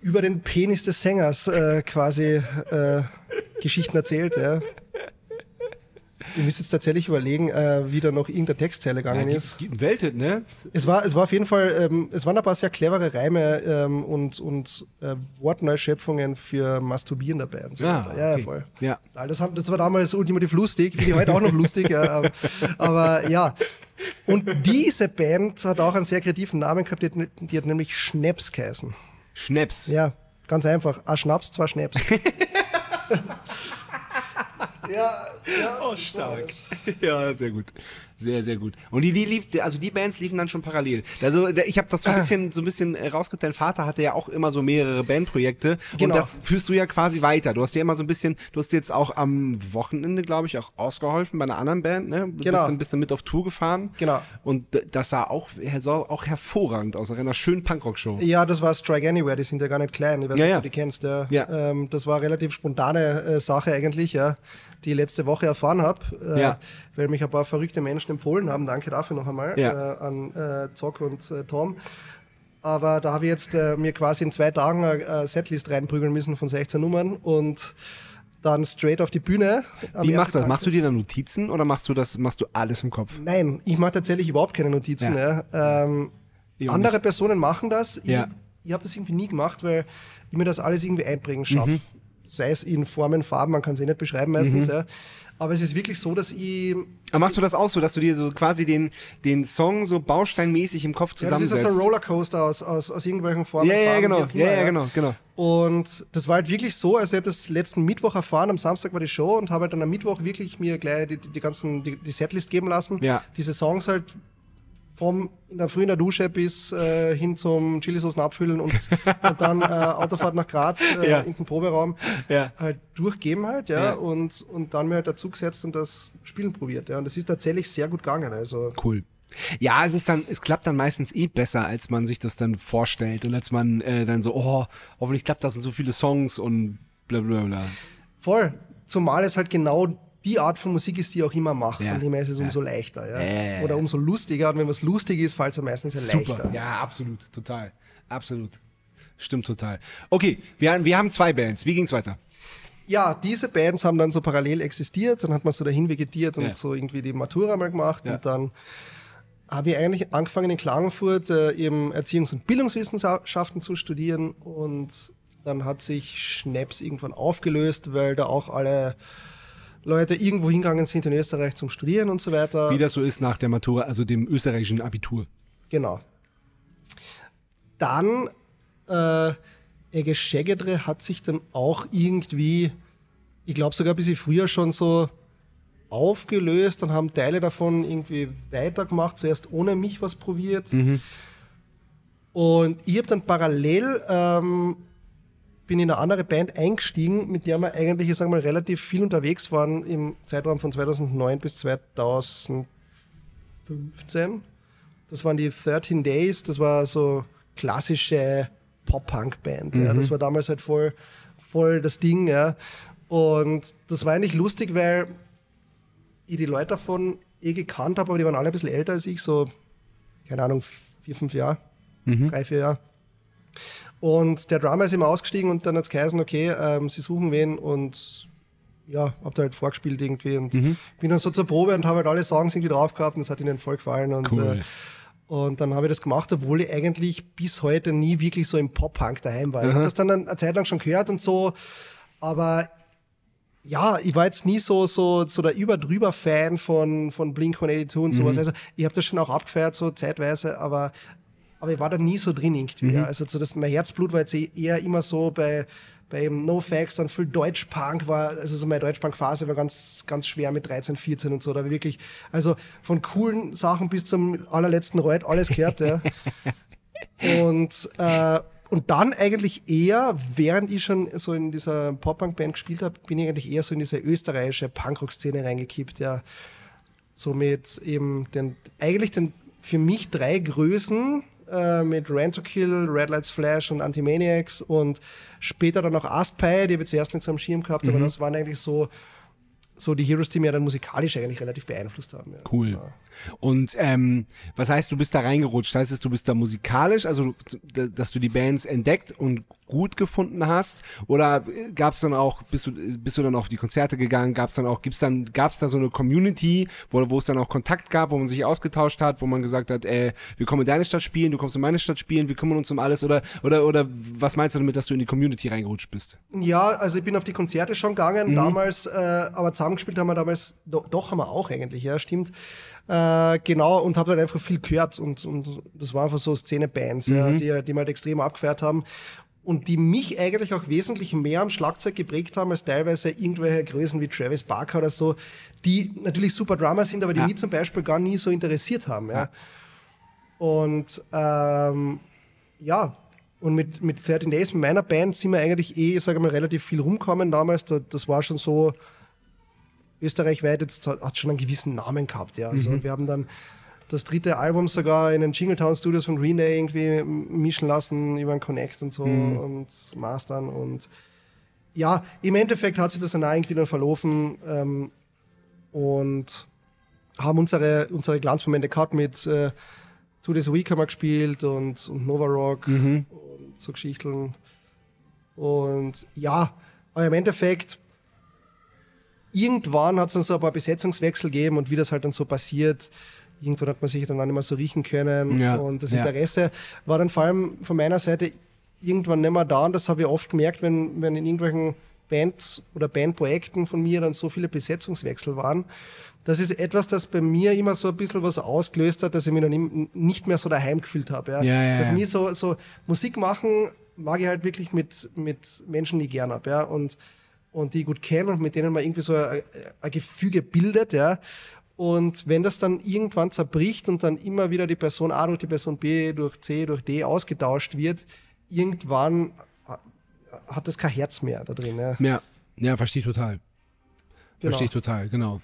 über den Penis des Sängers äh, quasi äh, Geschichten erzählt. Ja. Ich müsste jetzt tatsächlich überlegen, äh, wie da noch irgendeine Textzeile gegangen ja, ist. Welthit, ne? Es war, es war auf jeden Fall, ähm, es waren ein paar sehr clevere Reime ähm, und, und äh, Wortneuschöpfungen für Masturbieren dabei. Und so Ja, weiter. ja, okay. ja, voll. Ja. Das, haben, das war damals ultimativ lustig, finde ich heute auch noch lustig. aber ja. Und diese Band hat auch einen sehr kreativen Namen gehabt, die hat, die hat nämlich Schnaps geheißen. Schnaps. Ja, ganz einfach. Ein Schnaps, zwei Schnaps. ja, ja. Oh, stark. Ja, sehr gut. Sehr, sehr gut. Und die, die lief, also die Bands liefen dann schon parallel. Also ich habe das so ein bisschen, so ein bisschen äh, rausgekriegt. Dein Vater hatte ja auch immer so mehrere Bandprojekte. Genau. Und das führst du ja quasi weiter. Du hast ja immer so ein bisschen, du hast jetzt auch am Wochenende, glaube ich, auch ausgeholfen bei einer anderen Band, ne? Du Genau. Bist bist dann mit auf Tour gefahren. Genau. Und das sah auch, sah auch hervorragend aus. Nach einer schönen Punkrock-Show. Ja, das war Strike Anywhere, die sind ja gar nicht klein. Ich weiß Ja, nicht, ja. ob du die kennst. Ja. Ja. Ähm, das war eine relativ spontane äh, Sache eigentlich, ja, die ich letzte Woche erfahren habe, äh, Ja. weil mich ein paar verrückte Menschen empfohlen haben. Danke dafür noch einmal Ja. äh, an äh, Zock und äh, Tom. Aber da habe ich jetzt äh, mir quasi in zwei Tagen eine, Setlist reinprügeln müssen von 16 Nummern und dann straight auf die Bühne. Wie machst du das? Machst du dir dann Notizen oder machst du das, machst du alles im Kopf? Nein, ich mache tatsächlich überhaupt keine Notizen. Ja. Ja. Ähm, andere nicht. Personen machen das. Ich, Ja. ich habe das irgendwie nie gemacht, weil ich mir das alles irgendwie einprägen schaffe. Mhm. Sei es in Formen, Farben, man kann es eh nicht beschreiben meistens. Ja. Aber es ist wirklich so, dass ich. Aber machst du das auch so, dass du dir so quasi den, den Song so bausteinmäßig im Kopf Ja, das ist zusammensetzt? also ein Rollercoaster aus, aus, aus irgendwelchen Formen. ja, ja, Farben, genau. immer, Ja, ja, genau, genau. Und das war halt wirklich so, also ich habe das letzten Mittwoch erfahren, am Samstag war die Show und habe halt dann am Mittwoch wirklich mir gleich die, die ganzen, die, die Setlist geben lassen. Ja. Diese Songs halt vom in der Früh in der Dusche bis äh, hin zum Chilisoßen abfüllen und, und dann äh, Autofahrt nach Graz äh, Ja. in den Proberaum Ja. halt durchgeben halt, ja, Ja. Und, und dann mir halt dazu gesetzt und das Spielen probiert, ja. Und das ist tatsächlich sehr gut gegangen, also Cool. Ja, es ist dann, es klappt dann meistens eh besser, als man sich das dann vorstellt und als man äh, dann so, oh, hoffentlich klappt das und so viele Songs und bla bla bla. Voll. Zumal es halt genau die Art von Musik ist, die ich auch immer mache. Ja. Von dem her ist es umso leichter. Ja. Ja, ja, ja. Oder umso lustiger. Und wenn was lustig ist, fällt es ja meistens ja leichter. Ja, absolut, total. Absolut. Stimmt total. Okay, wir, haben- wir haben zwei Bands. Wie ging's weiter? Ja, diese Bands haben dann so parallel existiert. Dann hat man so dahin vegetiert und Ja. so irgendwie die Matura mal gemacht. Ja. Und dann habe ich eigentlich angefangen in Klagenfurt äh, eben Erziehungs- und Bildungswissenschaften zu studieren. Und dann hat sich Schnaps irgendwann aufgelöst, weil da auch alle Leute irgendwo hingegangen sind in Österreich zum Studieren und so weiter. Wie das so ist nach der Matura, also dem österreichischen Abitur. Genau. Dann äh, Ege Schegedre hat sich dann auch irgendwie, ich glaube sogar ein bisschen früher schon so aufgelöst. Dann haben Teile davon irgendwie weitergemacht, zuerst ohne mich was probiert. Und ich habe dann parallel ähm, bin in eine andere Band eingestiegen, mit der wir eigentlich, ich sag mal, relativ viel unterwegs waren im Zeitraum von 2009 bis 2015. Das waren die 13 Days, das war so klassische Pop-Punk-Band. Ja. Das war damals halt voll, voll das Ding. Ja. Und das war eigentlich lustig, weil ich die Leute davon eh gekannt habe, aber die waren alle ein bisschen älter als ich, so, keine Ahnung, vier, fünf Jahre, drei, vier Jahre. Und der Drummer ist immer ausgestiegen und dann hat es geheißen, okay, ähm, sie suchen wen und ja, hab da halt vorgespielt irgendwie und bin dann so zur Probe und habe halt alle Songs irgendwie drauf gehabt und das hat ihnen voll gefallen und, Cool. äh, und dann habe ich das gemacht, obwohl ich eigentlich bis heute nie wirklich so im Pop-Punk daheim war. Ich habe das dann eine Zeit lang schon gehört und so, aber ja, ich war jetzt nie so, so, so der Über-Drüber-Fan von, von Blink-182 und sowas. Also ich habe das schon auch abgefeiert, so zeitweise, aber, aber ich war da nie so drin irgendwie. Ja. Also so das, mein Herzblut war jetzt eh- eher immer so bei, bei No Facts, dann viel Deutsch-Punk war, also so meine Deutsch-Punk-Phase war ganz, ganz schwer mit 13, 14 und so. Da wirklich, also von coolen Sachen bis zum allerletzten Reut alles gehört, ja. Und, äh, und dann eigentlich eher, während ich schon so in dieser Pop-Punk-Band gespielt habe, bin ich eigentlich eher so in diese österreichische Punkrock-Szene reingekippt, ja. So mit eben den, eigentlich den für mich drei Größen äh, mit Rant to Kill, Red Lights Flash und Antimaniacs und später dann auch Astpie, die ich zuerst nicht so am Schirm gehabt, aber das waren eigentlich so, so die Heroes, die mir dann musikalisch eigentlich relativ beeinflusst haben. Ja. Cool. Ja. Und ähm, was heißt, du bist da reingerutscht? Heißt es, du bist da musikalisch, also dass du die Bands entdeckt und gut gefunden hast? Oder gab es dann auch, bist du, bist du dann auf die Konzerte gegangen? Gab es dann auch, gibt's dann, gab es da so eine Community, wo, wo es dann auch Kontakt gab, wo man sich ausgetauscht hat, wo man gesagt hat, ey, wir kommen in deine Stadt spielen, du kommst in meine Stadt spielen, wir kümmern uns um alles? Oder, oder, oder was meinst du damit, dass du in die Community reingerutscht bist? Ja, also ich bin auf die Konzerte schon gegangen damals, äh, aber zusammengespielt haben wir damals, do, doch haben wir auch eigentlich, ja, stimmt. Äh, genau, und habe halt einfach viel gehört und, und das waren einfach so Szene-Bands, ja, die, die mir halt extrem abgefeiert haben und die mich eigentlich auch wesentlich mehr am Schlagzeug geprägt haben als teilweise irgendwelche Größen wie Travis Barker oder so, die natürlich super Drummer sind, aber die Ja. mich zum Beispiel gar nie so interessiert haben. Ja. Und ähm, ja, und mit, mit 13 Days, mit meiner Band, sind wir eigentlich eh, ich sage mal, relativ viel rumkommen damals. Da, das war schon so, österreichweit jetzt hat hat schon einen gewissen Namen gehabt. Ja. Also wir haben dann das dritte Album sogar in den Jingletown Studios von Green Day irgendwie mischen lassen über einen Connect und so und mastern. Und ja, im Endeffekt hat sich das dann irgendwie dann verlaufen ähm, und haben unsere, unsere Glanzmomente gehabt mit äh, Days a Week haben wir gespielt und, und Nova Rock und so Geschichten. Und ja, aber im Endeffekt irgendwann hat es dann so ein paar Besetzungswechsel gegeben und wie das halt dann so passiert, irgendwann hat man sich dann auch nicht mehr so riechen können. Ja, Und das ja. Interesse war dann vor allem von meiner Seite irgendwann nicht mehr da. Und das habe ich oft gemerkt, wenn, wenn in irgendwelchen Bands oder Bandprojekten von mir dann so viele Besetzungswechsel waren. Das ist etwas, das bei mir immer so ein bisschen was ausgelöst hat, dass ich mich nie- nicht mehr so daheim gefühlt habe. Ja. Ja, ja, ja. Für mich so, so Musik machen mag ich halt wirklich mit, mit Menschen, die ich gern habe. Ja. Und, und die ich gut kenne und mit denen man irgendwie so ein, ein Gefüge bildet. Ja. Und wenn das dann irgendwann zerbricht und dann immer wieder die Person A durch die Person B, durch C, durch D ausgetauscht wird, irgendwann ha- hat das kein Herz mehr da drin. Ja. Ja, ja, verstehe ich total. Genau. Verstehe ich total, genau.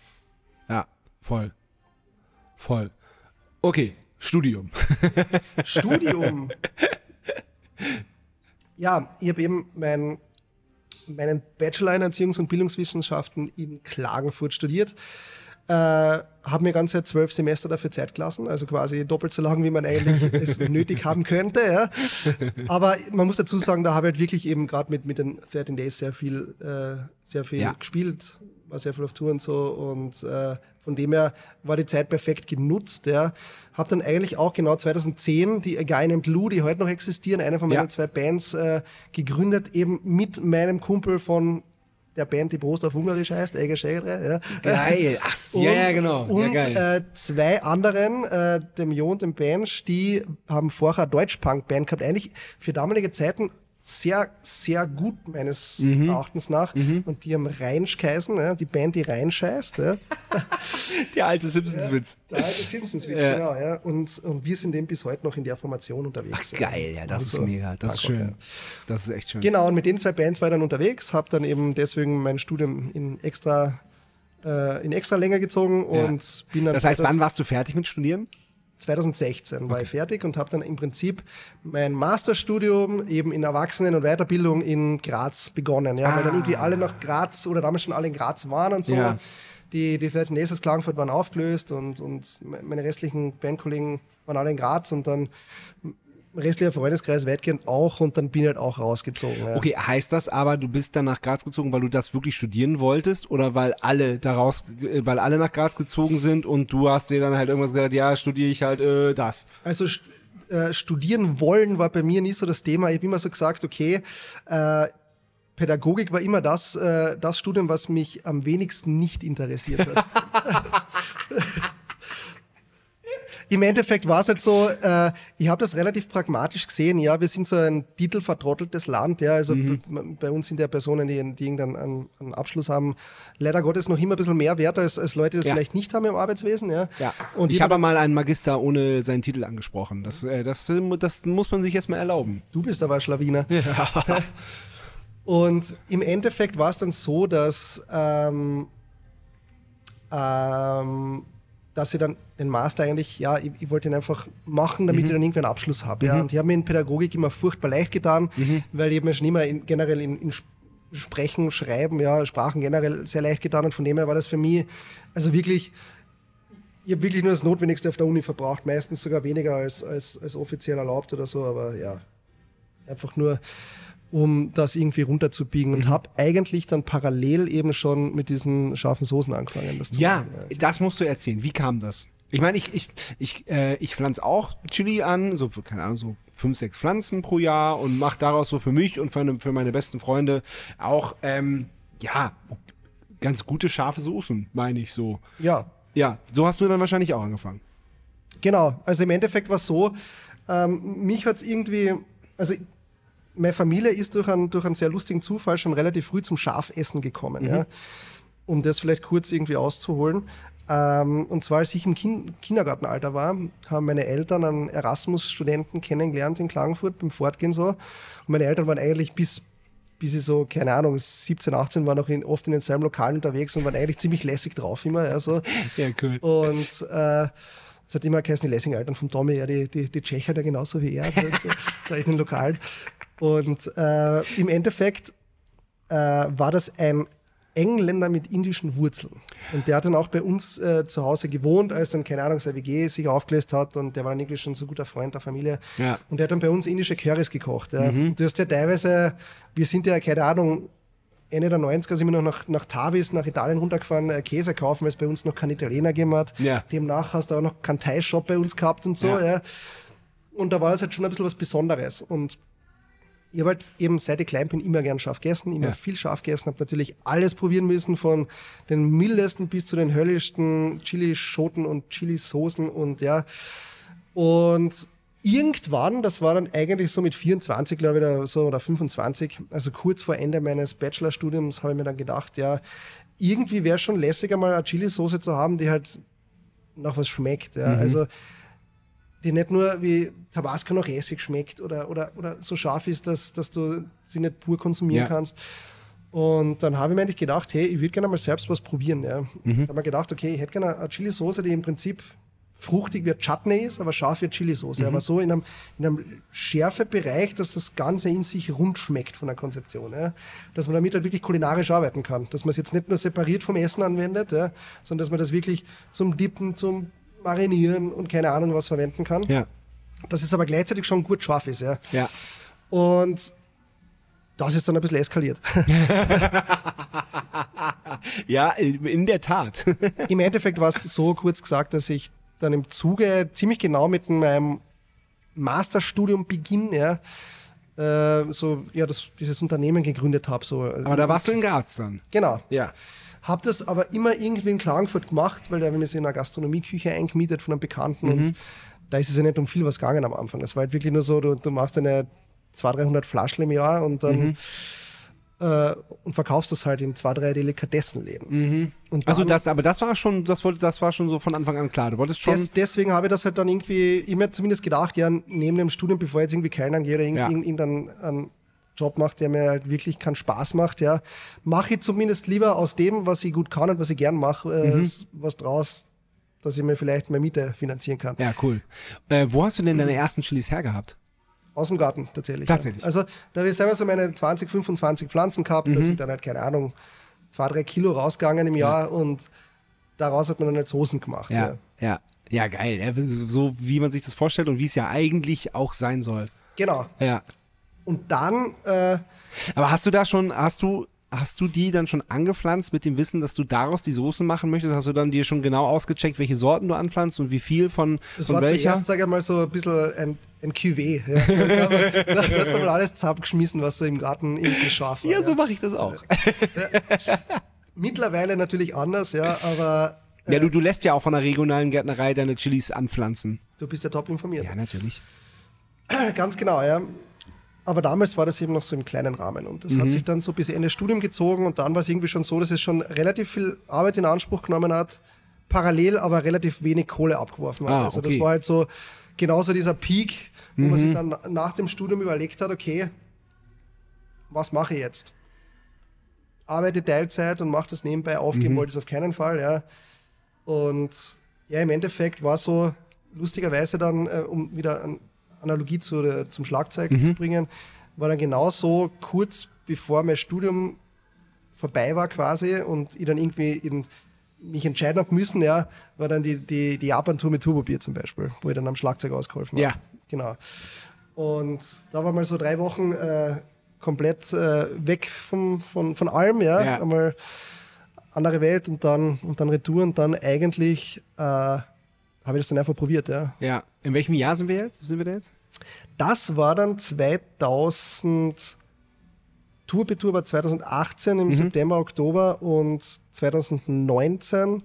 Ja, voll. Voll. Okay, Studium. Studium. ja, ich habe eben mein, meinen Bachelor in Erziehungs- und Bildungswissenschaften in Klagenfurt studiert. Äh, habe mir ganze zwölf Semester dafür Zeit gelassen, also quasi doppelt so lang, wie man eigentlich es nötig haben könnte. Ja. Aber man muss dazu sagen, da habe ich halt wirklich eben gerade mit, mit den 13 Days sehr viel, äh, sehr viel Ja. gespielt, war sehr viel auf Tour und so und äh, von dem her war die Zeit perfekt genutzt. Ja. Habe dann eigentlich auch genau 2010 die A Guy Named Lou, die heute noch existieren, eine von meinen Ja. zwei Bands, äh, gegründet, eben mit meinem Kumpel von der Band, die Prost auf Ungarisch heißt, Eiger Schägere. Ja. Geil. Ach, ja, ja, genau. Und ja, geil. Äh, zwei anderen, äh, dem Jo und dem Bench, die haben vorher eine Deutsch-Punk-Band gehabt. Eigentlich für damalige Zeiten sehr, sehr gut, meines Mhm. Erachtens nach. Und die haben Reinsch geheißen, ja, die Band, die reinscheißt. Ja. Der alte Simpsons-Witz. Der alte Simpsons-Witz, Ja. genau. Ja. Und, und wir sind eben bis heute noch in der Formation unterwegs. Ach, geil, ja, das Also, ist mega. Das ist Punkrock, schön. ja. Das ist echt schön. Genau, und mit den zwei Bands war ich dann unterwegs, habe dann eben deswegen mein Studium in extra, äh, in extra länger gezogen Ja. und bin dann Das heißt, 2000 wann warst du fertig mit Studieren? 2016 war ich fertig und habe dann im Prinzip mein Masterstudium eben in Erwachsenen- und Weiterbildung in Graz begonnen. Ja, weil dann irgendwie alle nach Graz oder damals schon alle in Graz waren und so. Ja. Die, die 13 Days aus Klagenfurt waren aufgelöst und, und meine restlichen Bandkollegen waren alle in Graz und dann restlicher Freundeskreis weitgehend auch und dann bin ich halt auch rausgezogen. Ja. Okay, heißt das aber, du bist dann nach Graz gezogen, weil du das wirklich studieren wolltest oder weil alle daraus, äh, weil alle nach Graz gezogen sind und du hast dir dann halt irgendwas gesagt, ja, studiere ich halt äh, das. Also st äh, studieren wollen war bei mir nie so das Thema. Ich habe immer so gesagt, okay, äh, Pädagogik war immer das, äh, das Studium, was mich am wenigsten nicht interessiert hat. Im Endeffekt war es halt so, äh, ich habe das relativ pragmatisch gesehen. Ja, wir sind so ein titelvertrotteltes Land. Ja, also Mhm. bei uns sind ja Personen, die, die irgendeinen einen, einen Abschluss haben, leider Gottes noch immer ein bisschen mehr wert als, als Leute, die das Ja. vielleicht nicht haben im Arbeitswesen. Ja, Und ich habe mal einen Magister ohne seinen Titel angesprochen. Das, äh, das, das muss man sich erstmal erlauben. Du bist aber Schlawiner. Und im Endeffekt war es dann so, dass, ähm, ähm, dass ich dann den Master eigentlich, ja, ich, ich wollte ihn einfach machen, damit ich dann irgendwie einen Abschluss habe. Ja. Und ich habe mir in Pädagogik immer furchtbar leicht getan, weil ich mir schon immer in, generell in, in Sp- Sprechen, Schreiben, ja, Sprachen generell sehr leicht getan. Und von dem her war das für mich, also wirklich, ich habe wirklich nur das Notwendigste auf der Uni verbraucht, meistens sogar weniger als, als, als offiziell erlaubt oder so, aber ja, einfach nur, um das irgendwie runterzubiegen Mhm. und habe eigentlich dann parallel eben schon mit diesen scharfen Soßen angefangen. Das Ja, machen, das musst du erzählen. Wie kam das? Ich meine, ich, ich, ich, äh, ich pflanze auch Chili an, so für, keine Ahnung, so fünf, sechs Pflanzen pro Jahr und mache daraus so für mich und für, für meine besten Freunde auch, ähm, ja, ganz gute scharfe Soßen, meine ich so. Ja, Ja, so hast du dann wahrscheinlich auch angefangen. genau. Also im Endeffekt war es so, ähm, mich hat es irgendwie, also meine Familie ist durch einen, durch einen sehr lustigen Zufall schon relativ früh zum Schafessen gekommen. Ja? Um das vielleicht kurz irgendwie auszuholen. Ähm, und zwar, als ich im kind Kindergartenalter war, haben meine Eltern einen Erasmus-Studenten kennengelernt in Klagenfurt beim Fortgehen so. Und meine Eltern waren eigentlich bis, bis ich so, keine Ahnung, 17, 18 war noch in, oft in denselben Lokalen unterwegs und waren eigentlich ziemlich lässig drauf immer. Ja, so. Ja, cool. Und äh, es hat immer geheißen, die Lessing-Eltern vom Tommy, ja, die, die, die Tschecher da genauso wie er, da in den Lokalen. Und äh, im Endeffekt äh, war das ein Engländer mit indischen Wurzeln. Und der hat dann auch bei uns äh, zu Hause gewohnt, als dann, keine Ahnung, seine WG sich aufgelöst hat und der war dann irgendwie schon so ein guter Freund der Familie. Ja. Und der hat dann bei uns indische Currys gekocht. Ja. Du hast ja teilweise, wir sind ja, keine Ahnung, Ende der 90er sind wir noch nach, nach Tavis, nach Italien runtergefahren, äh, Käse kaufen, weil es bei uns noch keinen Italiener gegeben hat. Ja. Demnach hast du auch noch keinen Thai-Shop bei uns gehabt und so. Ja. Und da war das halt schon ein bisschen was Besonderes. Und ich habe halt eben seit ich klein bin immer gern scharf gegessen, immer Ja. viel scharf gegessen, habe natürlich alles probieren müssen, von den mildesten bis zu den höllischsten Chilischoten und Chilisoßen und ja. Und irgendwann, das war dann eigentlich so mit 24, glaube ich, oder so, oder 25, also kurz vor Ende meines Bachelorstudiums, habe ich mir dann gedacht, ja, irgendwie wäre schon lässiger, mal eine Chilisauce zu haben, die halt nach was schmeckt. Ja. Also die nicht nur wie Tabasco nach Essig schmeckt oder, oder, oder so scharf ist, dass, dass du sie nicht pur konsumieren Ja. kannst. Und dann habe ich mir eigentlich gedacht, hey, ich würde gerne mal selbst was probieren. Ja. Mhm. Da habe ich mir gedacht, okay, ich hätte gerne eine Chili-Soße, die im Prinzip fruchtig wie Chutney ist, aber scharf wie Chili-Soße. Mhm. Aber so in einem, in einem Schärfebereich, dass das Ganze in sich rund schmeckt von der Konzeption. Ja. Dass man damit halt wirklich kulinarisch arbeiten kann. Dass man es jetzt nicht nur separiert vom Essen anwendet, ja, sondern dass man das wirklich zum Dippen, zum Marinieren und keine Ahnung was verwenden kann. Ja. Dass es aber gleichzeitig schon gut scharf ist. Ja. Ja. Und das ist dann ein bisschen eskaliert. Ja, in der Tat. Im Endeffekt war es so kurz gesagt, dass ich dann im Zuge ziemlich genau mit meinem Masterstudium Beginn, ja, äh, so, ja, das, dieses Unternehmen gegründet habe. So. Aber da warst du in Graz dann. Genau. Ja. Habe das aber immer irgendwie in Klagenfurt gemacht, weil da haben wir sie in einer Gastronomieküche eingemietet von einem Bekannten und da ist es ja nicht um viel was gegangen am Anfang. Das war halt wirklich nur so, du, du machst eine 200, 300 Flaschen im Jahr und dann äh, und verkaufst das halt in zwei, drei Delikatessenläden. Und Also dann- das, aber das war schon, das wollte, das war schon so von Anfang an klar. Du wolltest schon. Des, deswegen habe ich das halt dann irgendwie immer zumindest gedacht, ja, neben dem Studium, bevor ich jetzt irgendwie keinen gehe oder Ja. irgendwie irgendeinen einen Job macht, der mir halt wirklich keinen Spaß macht, ja, mache ich zumindest lieber aus dem, was ich gut kann und was ich gern mache, äh, Mhm. was draus, dass ich mir vielleicht meine Miete finanzieren kann. ja, cool. Äh, wo hast du denn deine ersten Chilis hergehabt? Aus dem Garten tatsächlich. Tatsächlich. Ja. Also da habe ich selber so meine 20, 25 Pflanzen gehabt, Mhm. da sind dann halt, keine Ahnung, zwei, drei Kilo rausgegangen im Jahr und daraus hat man dann halt Soßen gemacht. Ja, ja. Ja, geil. Ja, so wie man sich das vorstellt und wie es ja eigentlich auch sein soll. Genau. Ja. Und dann äh, Aber hast du da schon, hast du, hast du die dann schon angepflanzt mit dem Wissen, dass du daraus die Soßen machen möchtest? Hast du dann dir schon genau ausgecheckt, welche Sorten du anpflanzt und wie viel von, Das von war welcher? zuerst, sage ich mal, so ein bisschen ein, ein Cuvée. Ja. Das Das wir alles zusammengeschmissen, was so im Garten irgendwie scharf war. ja, so mache ich das auch. Mittlerweile natürlich anders, ja, aber äh, Ja, du, du lässt ja auch von der regionalen Gärtnerei deine Chilis anpflanzen. du bist ja top informiert. Ja, natürlich. Ganz genau, ja. Aber damals war das eben noch so im kleinen Rahmen und das Mhm. hat sich dann so bis Ende Studium gezogen und dann war es irgendwie schon so, dass es schon relativ viel Arbeit in Anspruch genommen hat, parallel aber relativ wenig Kohle abgeworfen hat. Ah, also okay. Mhm. das war halt so genauso dieser Peak, wo man sich dann nach dem Studium überlegt hat, okay, was mache ich jetzt? Arbeite Teilzeit und mache das nebenbei, aufgeben Mhm. wollte ich es auf keinen Fall, ja. Und ja, im Endeffekt war so lustigerweise dann, äh, um wieder eine Analogie zu, der- zum Schlagzeug Mhm. zu bringen, war dann genauso kurz bevor mein Studium vorbei war quasi und ich dann irgendwie in, mich entscheiden habe müssen, ja, war dann die, die, die Japan-Tour mit Turbobier zum Beispiel, wo ich dann am Schlagzeug ausgeholfen Ja. habe. Genau. Und da war mal so drei Wochen äh, komplett äh, weg vom, von, von allem, ja. Ja. Einmal andere Welt und dann, und dann Retour und dann eigentlich äh, habe ich das dann einfach probiert, ja. Ja. In welchem Jahr sind wir jetzt? Sind wir da jetzt? Das war dann 2000, Tourbetour war 2018 im September, Oktober und 2019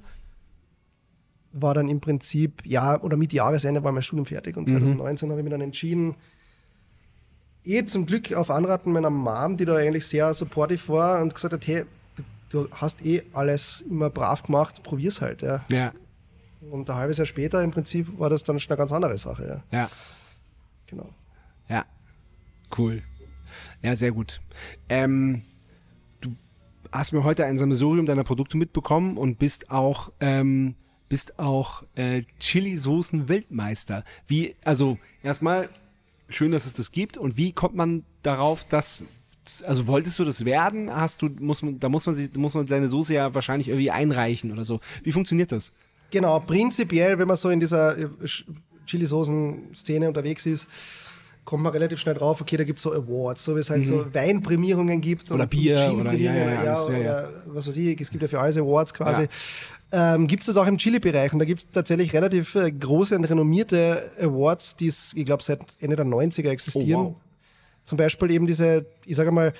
war dann im Prinzip, ja, oder mit Jahresende war mein Studium fertig und 2019 habe ich mich dann entschieden, eh zum Glück auf Anraten meiner Mom, die da eigentlich sehr supportive war und gesagt hat, hey, du, du hast eh alles immer brav gemacht, probier's halt, ja. Ja. Und ein halbes Jahr später im Prinzip war das dann schon eine ganz andere Sache, ja. Ja. Genau. Ja. Cool. Ja, sehr gut. Ähm, du hast mir heute ein Sammelsurium deiner Produkte mitbekommen und bist auch, ähm, bist auch äh, Chili-Soßen-Weltmeister. Wie, also erstmal schön, dass es das gibt und wie kommt man darauf, dass also wolltest du das werden? Hast du, muss man, da muss man sich, muss man seine Soße ja wahrscheinlich irgendwie einreichen oder so. Wie funktioniert das? Genau, prinzipiell, wenn man so in dieser äh, Chili-Soßen-Szene unterwegs ist, kommt man relativ schnell drauf, okay, da gibt es so Awards, so wie es halt so Weinprämierungen gibt. Mhm. Oder und Bier oder- ja, ja, ja, ja. oder was weiß ich, es gibt ja für alles Awards quasi. Ähm, gibt es das auch im Chili-Bereich und da gibt es tatsächlich relativ äh, große und renommierte Awards, die es, ich glaube, seit Ende der 90er existieren. Oh, wow. Zum Beispiel eben diese, ich sage mal,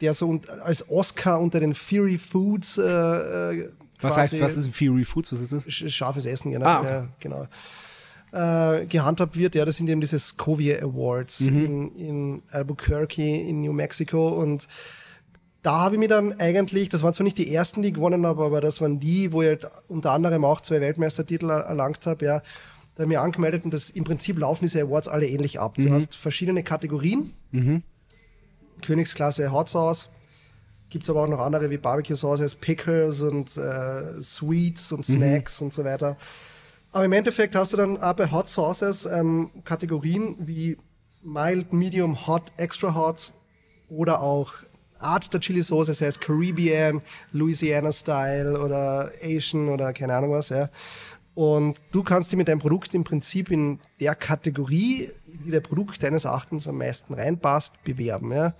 der so als Oscar unter den Fury Foods äh, äh, Was heißt, was ist ein Fury Foods? Was ist das? sch- scharfes Essen, genau. Ah, okay. ja, genau. Äh, gehandhabt wird, ja, das sind eben diese Scovia Awards Mhm. in, in Albuquerque in New Mexico und da habe ich mir dann eigentlich, das waren zwar nicht die ersten, die ich gewonnen habe, aber das waren die, wo ich halt unter anderem auch zwei Weltmeistertitel er- erlangt habe, ja, da mir angemeldet und das, im Prinzip laufen diese Awards alle ähnlich ab. Mhm. Du hast verschiedene Kategorien, Königsklasse Hot Sauce, Gibt es aber auch noch andere wie Barbecue Sauces, Pickles und äh, Sweets und Snacks und so weiter. Aber im Endeffekt hast du dann auch bei Hot Sauces ähm, Kategorien wie Mild, Medium, Hot, Extra Hot oder auch Art der Chili Sauce, das heißt Caribbean, Louisiana Style oder Asian oder keine Ahnung was, ja. Und du kannst dich mit deinem Produkt im Prinzip in der Kategorie, wie der Produkt deines Erachtens am meisten reinpasst, bewerben, ja.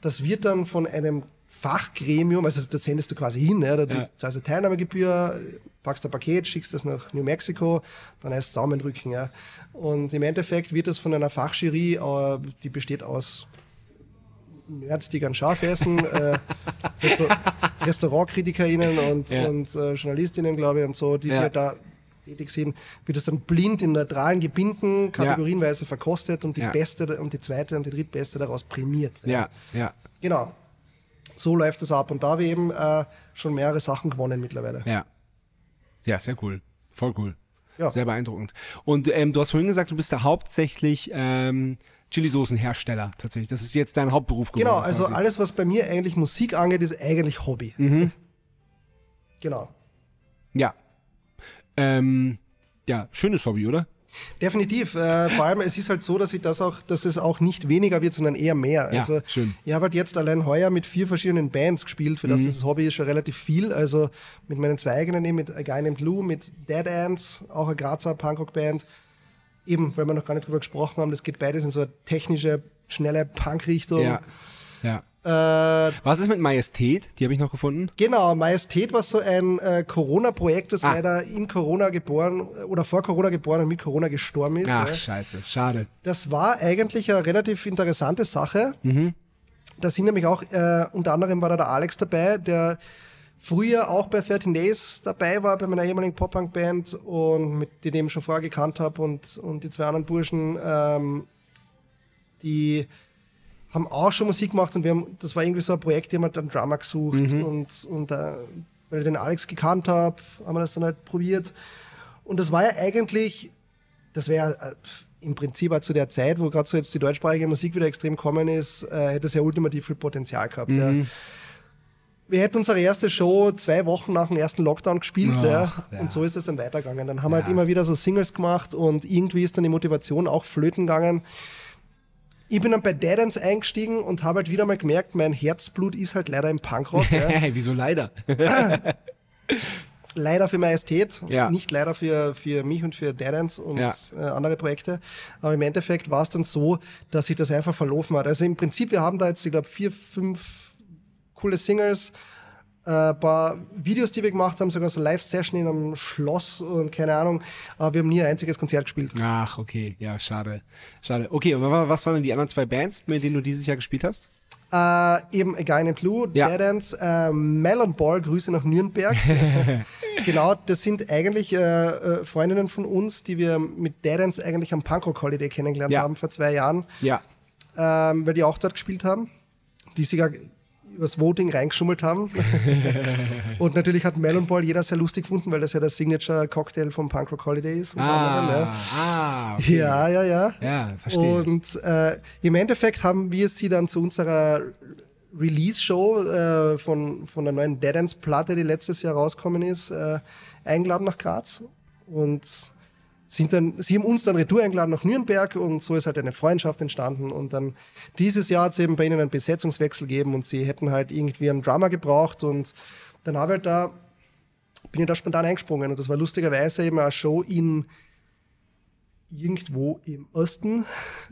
Das wird dann von einem Fachgremium, also das sendest du quasi hin, ja, da du Ja. zahlst eine Teilnahmegebühr, packst ein Paket, schickst das nach New Mexico, dann heißt es Daumenrücken. Ja. Und im Endeffekt wird das von einer Fachjury, äh, die besteht aus Nerds, die gern scharf essen, äh, Resta RestaurantkritikerInnen und, Ja. und äh, JournalistInnen, glaube ich, und so, die, die Ja. halt da tätig sind, wird es dann blind in neutralen Gebinden kategorienweise verkostet und die beste und die zweite und die drittbeste daraus prämiert. Ja, ja, Genau. So läuft es ab. Und da habe ich eben äh, schon mehrere Sachen gewonnen mittlerweile. ja. Ja, sehr cool. Voll cool. Ja. Sehr beeindruckend. Und ähm, du hast vorhin gesagt, du bist da hauptsächlich ähm, Chili-Soßen-Hersteller tatsächlich. Das ist jetzt dein Hauptberuf geworden. Genau, also quasi. alles, was bei mir eigentlich Musik angeht, ist eigentlich Hobby. Mhm. Genau. Ja. Ähm, ja, schönes Hobby, oder? Definitiv. Äh, vor allem, es ist halt so, dass ich das auch, dass es auch nicht weniger wird, sondern eher mehr. Ja, also schön. ich habe halt jetzt allein heuer mit vier verschiedenen Bands gespielt, für Mhm. das dieses Hobby ist schon relativ viel. Also mit meinen zwei eigenen, mit A Guy Named Lou, mit Dead Ants, auch eine Grazer Punkrock-Band. Eben, weil wir noch gar nicht drüber gesprochen haben, das geht beides in so eine technische, schnelle Punk-Richtung. Ja. Ja. Äh, Was ist mit Majestät? Die habe ich noch gefunden. Genau, Majestät war so ein äh, Corona-Projekt, das Ah. leider in Corona geboren äh, oder vor Corona geboren und mit Corona gestorben ist. Ach, ja. scheiße. Schade. Das war eigentlich eine relativ interessante Sache. Da sind nämlich auch, äh, unter anderem war da der Alex dabei, der früher auch bei 13 Days dabei war, bei meiner ehemaligen Pop-Punk-Band und mit den ich schon vorher gekannt habe und, und die zwei anderen Burschen, ähm, die haben auch schon Musik gemacht und wir haben, das war irgendwie so ein Projekt, die haben halt dann Drummer gesucht und, und äh, weil ich den Alex gekannt habe, haben wir das dann halt probiert. Und das war ja eigentlich, das wäre äh, im Prinzip auch zu der Zeit, wo gerade so jetzt die deutschsprachige Musik wieder extrem kommen ist, äh, hätte es ja ultimativ viel Potenzial gehabt. Ja. Wir hätten unsere erste Show zwei Wochen nach dem ersten Lockdown gespielt Ach, ja, ja. und so ist es dann weitergegangen. Dann haben wir halt immer wieder so Singles gemacht und irgendwie ist dann die Motivation auch flöten gegangen. Ich bin dann bei Dead Ends eingestiegen und habe halt wieder mal gemerkt, mein Herzblut ist halt leider im Punkrock. ja. Wieso leider? leider für Majestät, Ja. nicht leider für, für mich und für Dead Ends und Ja. äh, andere Projekte. Aber im Endeffekt war es dann so, dass sich das einfach verlaufen hat. Also im Prinzip, wir haben da jetzt, ich glaube, vier, fünf coole Singles, äh, paar Videos, die wir gemacht haben, sogar so Live-Session in einem Schloss und keine Ahnung. Aber wir haben nie ein einziges Konzert gespielt. Ach, okay. Ja, schade. Schade. Okay, und wa- was waren denn die anderen zwei Bands, mit denen du dieses Jahr gespielt hast? Äh, eben A Guy Named Blue, Ja. Dead Ends, äh, Melon Ball, Grüße nach Nürnberg. genau, das sind eigentlich äh, äh, Freundinnen von uns, die wir mit Dead Ends eigentlich am Punkrock Holiday kennengelernt Ja. haben vor zwei Jahren, Ja. ähm, weil die auch dort gespielt haben, die sogar übers Voting reingeschummelt haben. Und natürlich hat Melon Ball jeder sehr lustig gefunden, weil das ja der Signature Cocktail vom Punkrock Holiday ist. unter anderem, Ah, ah, okay. ja. ja, ja, ja. Ja, verstehe. Und äh, im Endeffekt haben wir sie dann zu unserer Release-Show äh, von, von der neuen Dead Ends-Platte, die letztes Jahr rausgekommen ist, äh, eingeladen nach Graz. Und sind dann, sie haben uns dann retour eingeladen nach Nürnberg und so ist halt eine Freundschaft entstanden. Und dann dieses Jahr hat es eben bei ihnen einen Besetzungswechsel gegeben und sie hätten halt irgendwie einen Drummer gebraucht. Und dann habe ich halt da, bin ich da spontan eingesprungen. Und das war lustigerweise eben eine Show in irgendwo im Osten.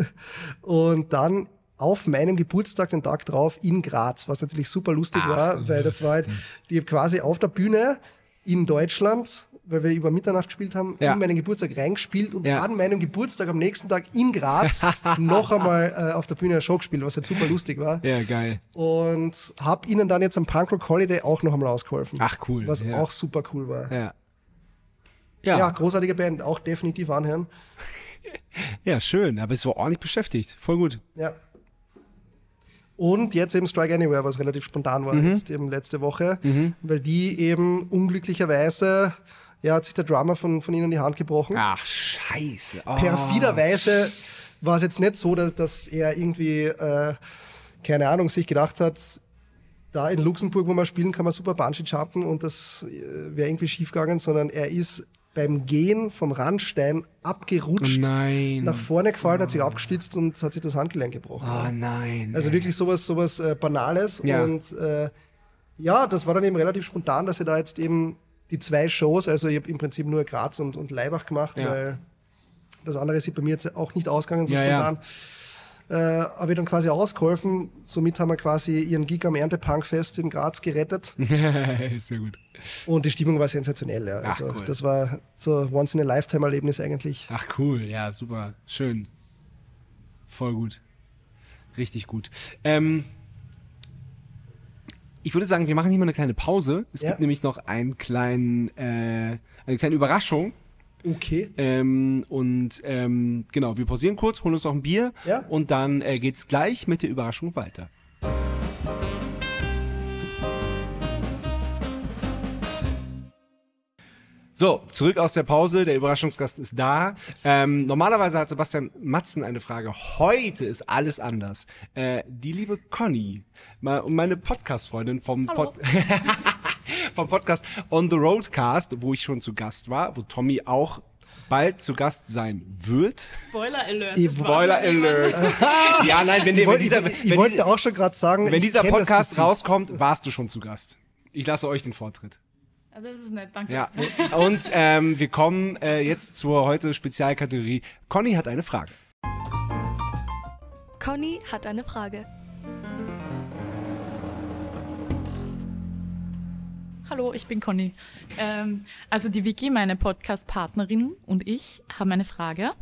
Und dann auf meinem Geburtstag, den Tag drauf, in Graz, was natürlich super lustig Ach, war, weil das war halt die quasi auf der Bühne in Deutschland, weil wir über Mitternacht gespielt haben, Ja. in meinen Geburtstag reingespielt und Ja. an meinem Geburtstag am nächsten Tag in Graz noch einmal äh, auf der Bühne eine Show gespielt, was halt super lustig war. Ja, geil. Und habe ihnen dann jetzt am Punkrock Holiday auch noch einmal ausgeholfen. Ach, cool. Was ja. auch super cool war. Ja. Ja. Ja, großartige Band, auch definitiv anhören. ja, schön. Aber es war ordentlich beschäftigt. Voll gut. Ja. Und jetzt eben Strike Anywhere, was relativ spontan war, Mhm. jetzt eben letzte Woche, weil die eben unglücklicherweise, ja, hat sich der Drummer von, von ihnen die Hand gebrochen. Ach, scheiße. Oh. Perfiderweise war es jetzt nicht so, dass, dass er irgendwie, äh, keine Ahnung, sich gedacht hat, da in Luxemburg, wo man spielen, kann man super Bungee jumpen und das äh, wäre irgendwie schief gegangen, sondern er ist beim Gehen vom Randstein abgerutscht, Nein. nach vorne gefallen, hat sich abgestützt und hat sich das Handgelenk gebrochen. Oh nein. Also wirklich sowas, sowas äh, Banales. Ja. Und äh, ja, das war dann eben relativ spontan, dass ich da jetzt eben die zwei Shows, also ich habe im Prinzip nur Graz und, und Leibach gemacht, Ja. weil das andere ist bei mir jetzt auch nicht ausgegangen so Ja, ja. spontan. Äh, habe ich dann quasi ausgeholfen. Somit haben wir quasi ihren Gig am Erntepunkfest in Graz gerettet. Sehr gut. Und die Stimmung war sensationell. Ja. Ach, Also cool. das war so ein Once-in-a-Lifetime-Erlebnis eigentlich. Ach cool, ja, super. Schön. Voll gut. Richtig gut. Ähm, ich würde sagen, wir machen hier mal eine kleine Pause. Es Ja. gibt nämlich noch einen kleinen, äh, eine kleine Überraschung. Okay. Ähm, und ähm, genau, wir pausieren kurz, holen uns noch ein Bier Ja. und dann äh, geht's gleich mit der Überraschung weiter. So, zurück aus der Pause. Der Überraschungsgast ist da. Ähm, normalerweise hat Sebastian Matzen eine Frage. Heute ist alles anders. Äh, die liebe Conny, ma- meine Podcast-Freundin vom, Pod vom Podcast On the Roadcast, wo ich schon zu Gast war, wo Tommy auch bald zu Gast sein wird. Spoiler Alert. Ich- Spoiler Alert. ja, nein, wenn, der, Ich wenn wollte dieser, ich, ich wenn, wollte dieser, auch schon gerade sagen, wenn ich dieser Podcast rauskommt, warst du schon zu Gast. Ich lasse euch den Vortritt. Ah, Das ist nett, danke. Ja, und ähm, wir kommen äh, jetzt zur heute Spezialkategorie. Conny hat eine Frage. Conny hat eine Frage. Hallo, ich bin Conny. Ähm, also die Vicky, meine Podcast-Partnerin und ich haben eine Frage.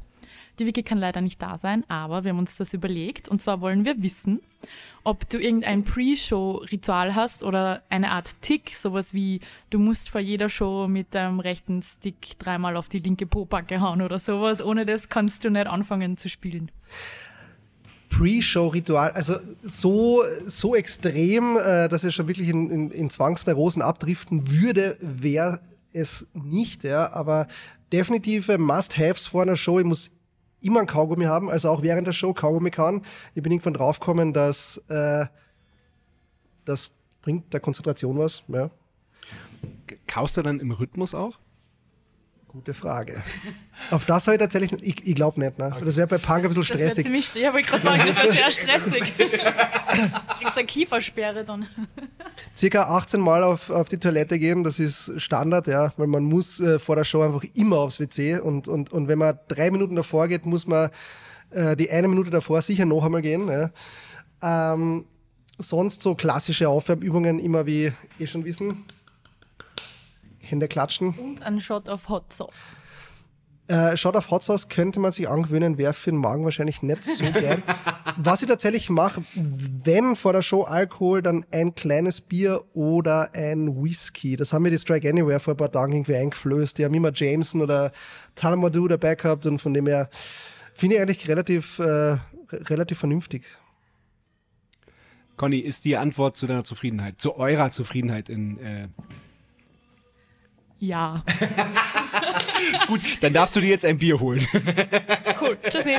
Die Vicky kann leider nicht da sein, aber wir haben uns das überlegt. Und zwar wollen wir wissen, ob du irgendein Pre-Show-Ritual hast oder eine Art Tick, sowas wie du musst vor jeder Show mit deinem rechten Stick dreimal auf die linke Popacke hauen oder sowas. Ohne das kannst du nicht anfangen zu spielen. Pre-Show-Ritual, also so, so extrem, äh, dass er schon wirklich in, in, in Zwangsneurosen abdriften würde, wäre es nicht, ja, aber definitive Must-Haves vor einer Show. Ich muss immer ein Kaugummi haben, also auch während der Show Kaugummi kann. Ich bin irgendwann draufgekommen, dass äh, das bringt der Konzentration was. Ja, Kaust du dann im Rhythmus auch? Gute Frage. Auf das habe ich tatsächlich, ich, ich glaube nicht, ne? Das wäre bei Punk ein bisschen Das stressig. ziemlich, ja, wollte gerade sagen, das wäre sehr stressig. Kriegst eine Kiefersperre dann. circa 18 Mal auf, auf die Toilette gehen, das ist Standard, ja, weil man muss äh, vor der Show einfach immer aufs WC und, und, und wenn man drei Minuten davor geht, muss man äh, die eine Minute davor sicher noch einmal gehen. Ja. Ähm, sonst so klassische Aufwärmübungen, immer wie eh schon wissen. Hände klatschen. Und ein Shot of Hot Sauce. Äh, Shot auf Hot Sauce könnte man sich angewöhnen, wäre für den Magen wahrscheinlich nicht so gern. Was ich tatsächlich mache, wenn vor der Show Alkohol, dann ein kleines Bier oder ein Whisky. Das haben mir die Strike Anywhere vor ein paar Tagen irgendwie eingeflößt. Die haben immer Jameson oder Talamadu dabei gehabt und von dem her finde ich eigentlich relativ, äh, re- relativ vernünftig. Conny, ist die Antwort zu deiner Zufriedenheit, zu eurer Zufriedenheit in. Äh, Ja. gut, dann darfst du dir jetzt ein Bier holen. Cool. Tschüssi.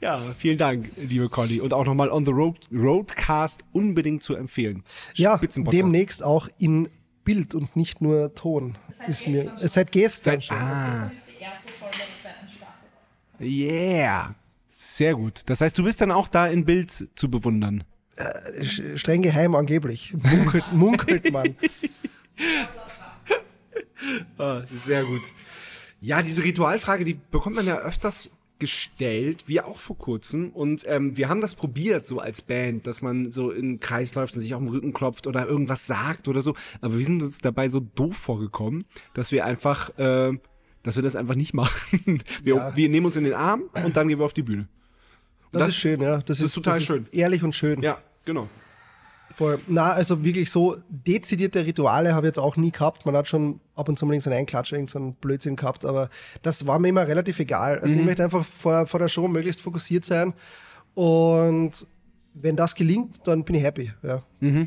ja, vielen Dank, liebe Conny. Und auch nochmal On the Road, Roadcast unbedingt zu empfehlen. Ja, demnächst auch in Bild und nicht nur Ton. Ist mir, seit gestern Seit, schon. ah. Yeah. Sehr gut. Das heißt, du bist dann auch da in Bild zu bewundern. Sch- streng geheim angeblich. Munkelt, munkelt man. Ah, das ist sehr gut. Ja, diese Ritualfrage, die bekommt man ja öfters gestellt, wir auch vor kurzem. Und ähm, wir haben das probiert, so als Band, dass man so in Kreis läuft und sich auf den Rücken klopft oder irgendwas sagt oder so. Aber wir sind uns dabei so doof vorgekommen, dass wir einfach, äh, dass wir das einfach nicht machen. Wir, Ja. wir nehmen uns in den Arm und dann gehen wir auf die Bühne. Das, Das- ist schön, ja. Das, ist total schön. Ehrlich und schön. Ja, genau. Voll. Na, also wirklich so dezidierte Rituale habe ich jetzt auch nie gehabt. Man hat schon ab und zu mal irgendeinen Einklatsch, irgendeinen Blödsinn gehabt, aber das war mir immer relativ egal. Also ich möchte einfach vor, vor der Show möglichst fokussiert sein und wenn das gelingt, dann bin ich happy. Ja. Ja,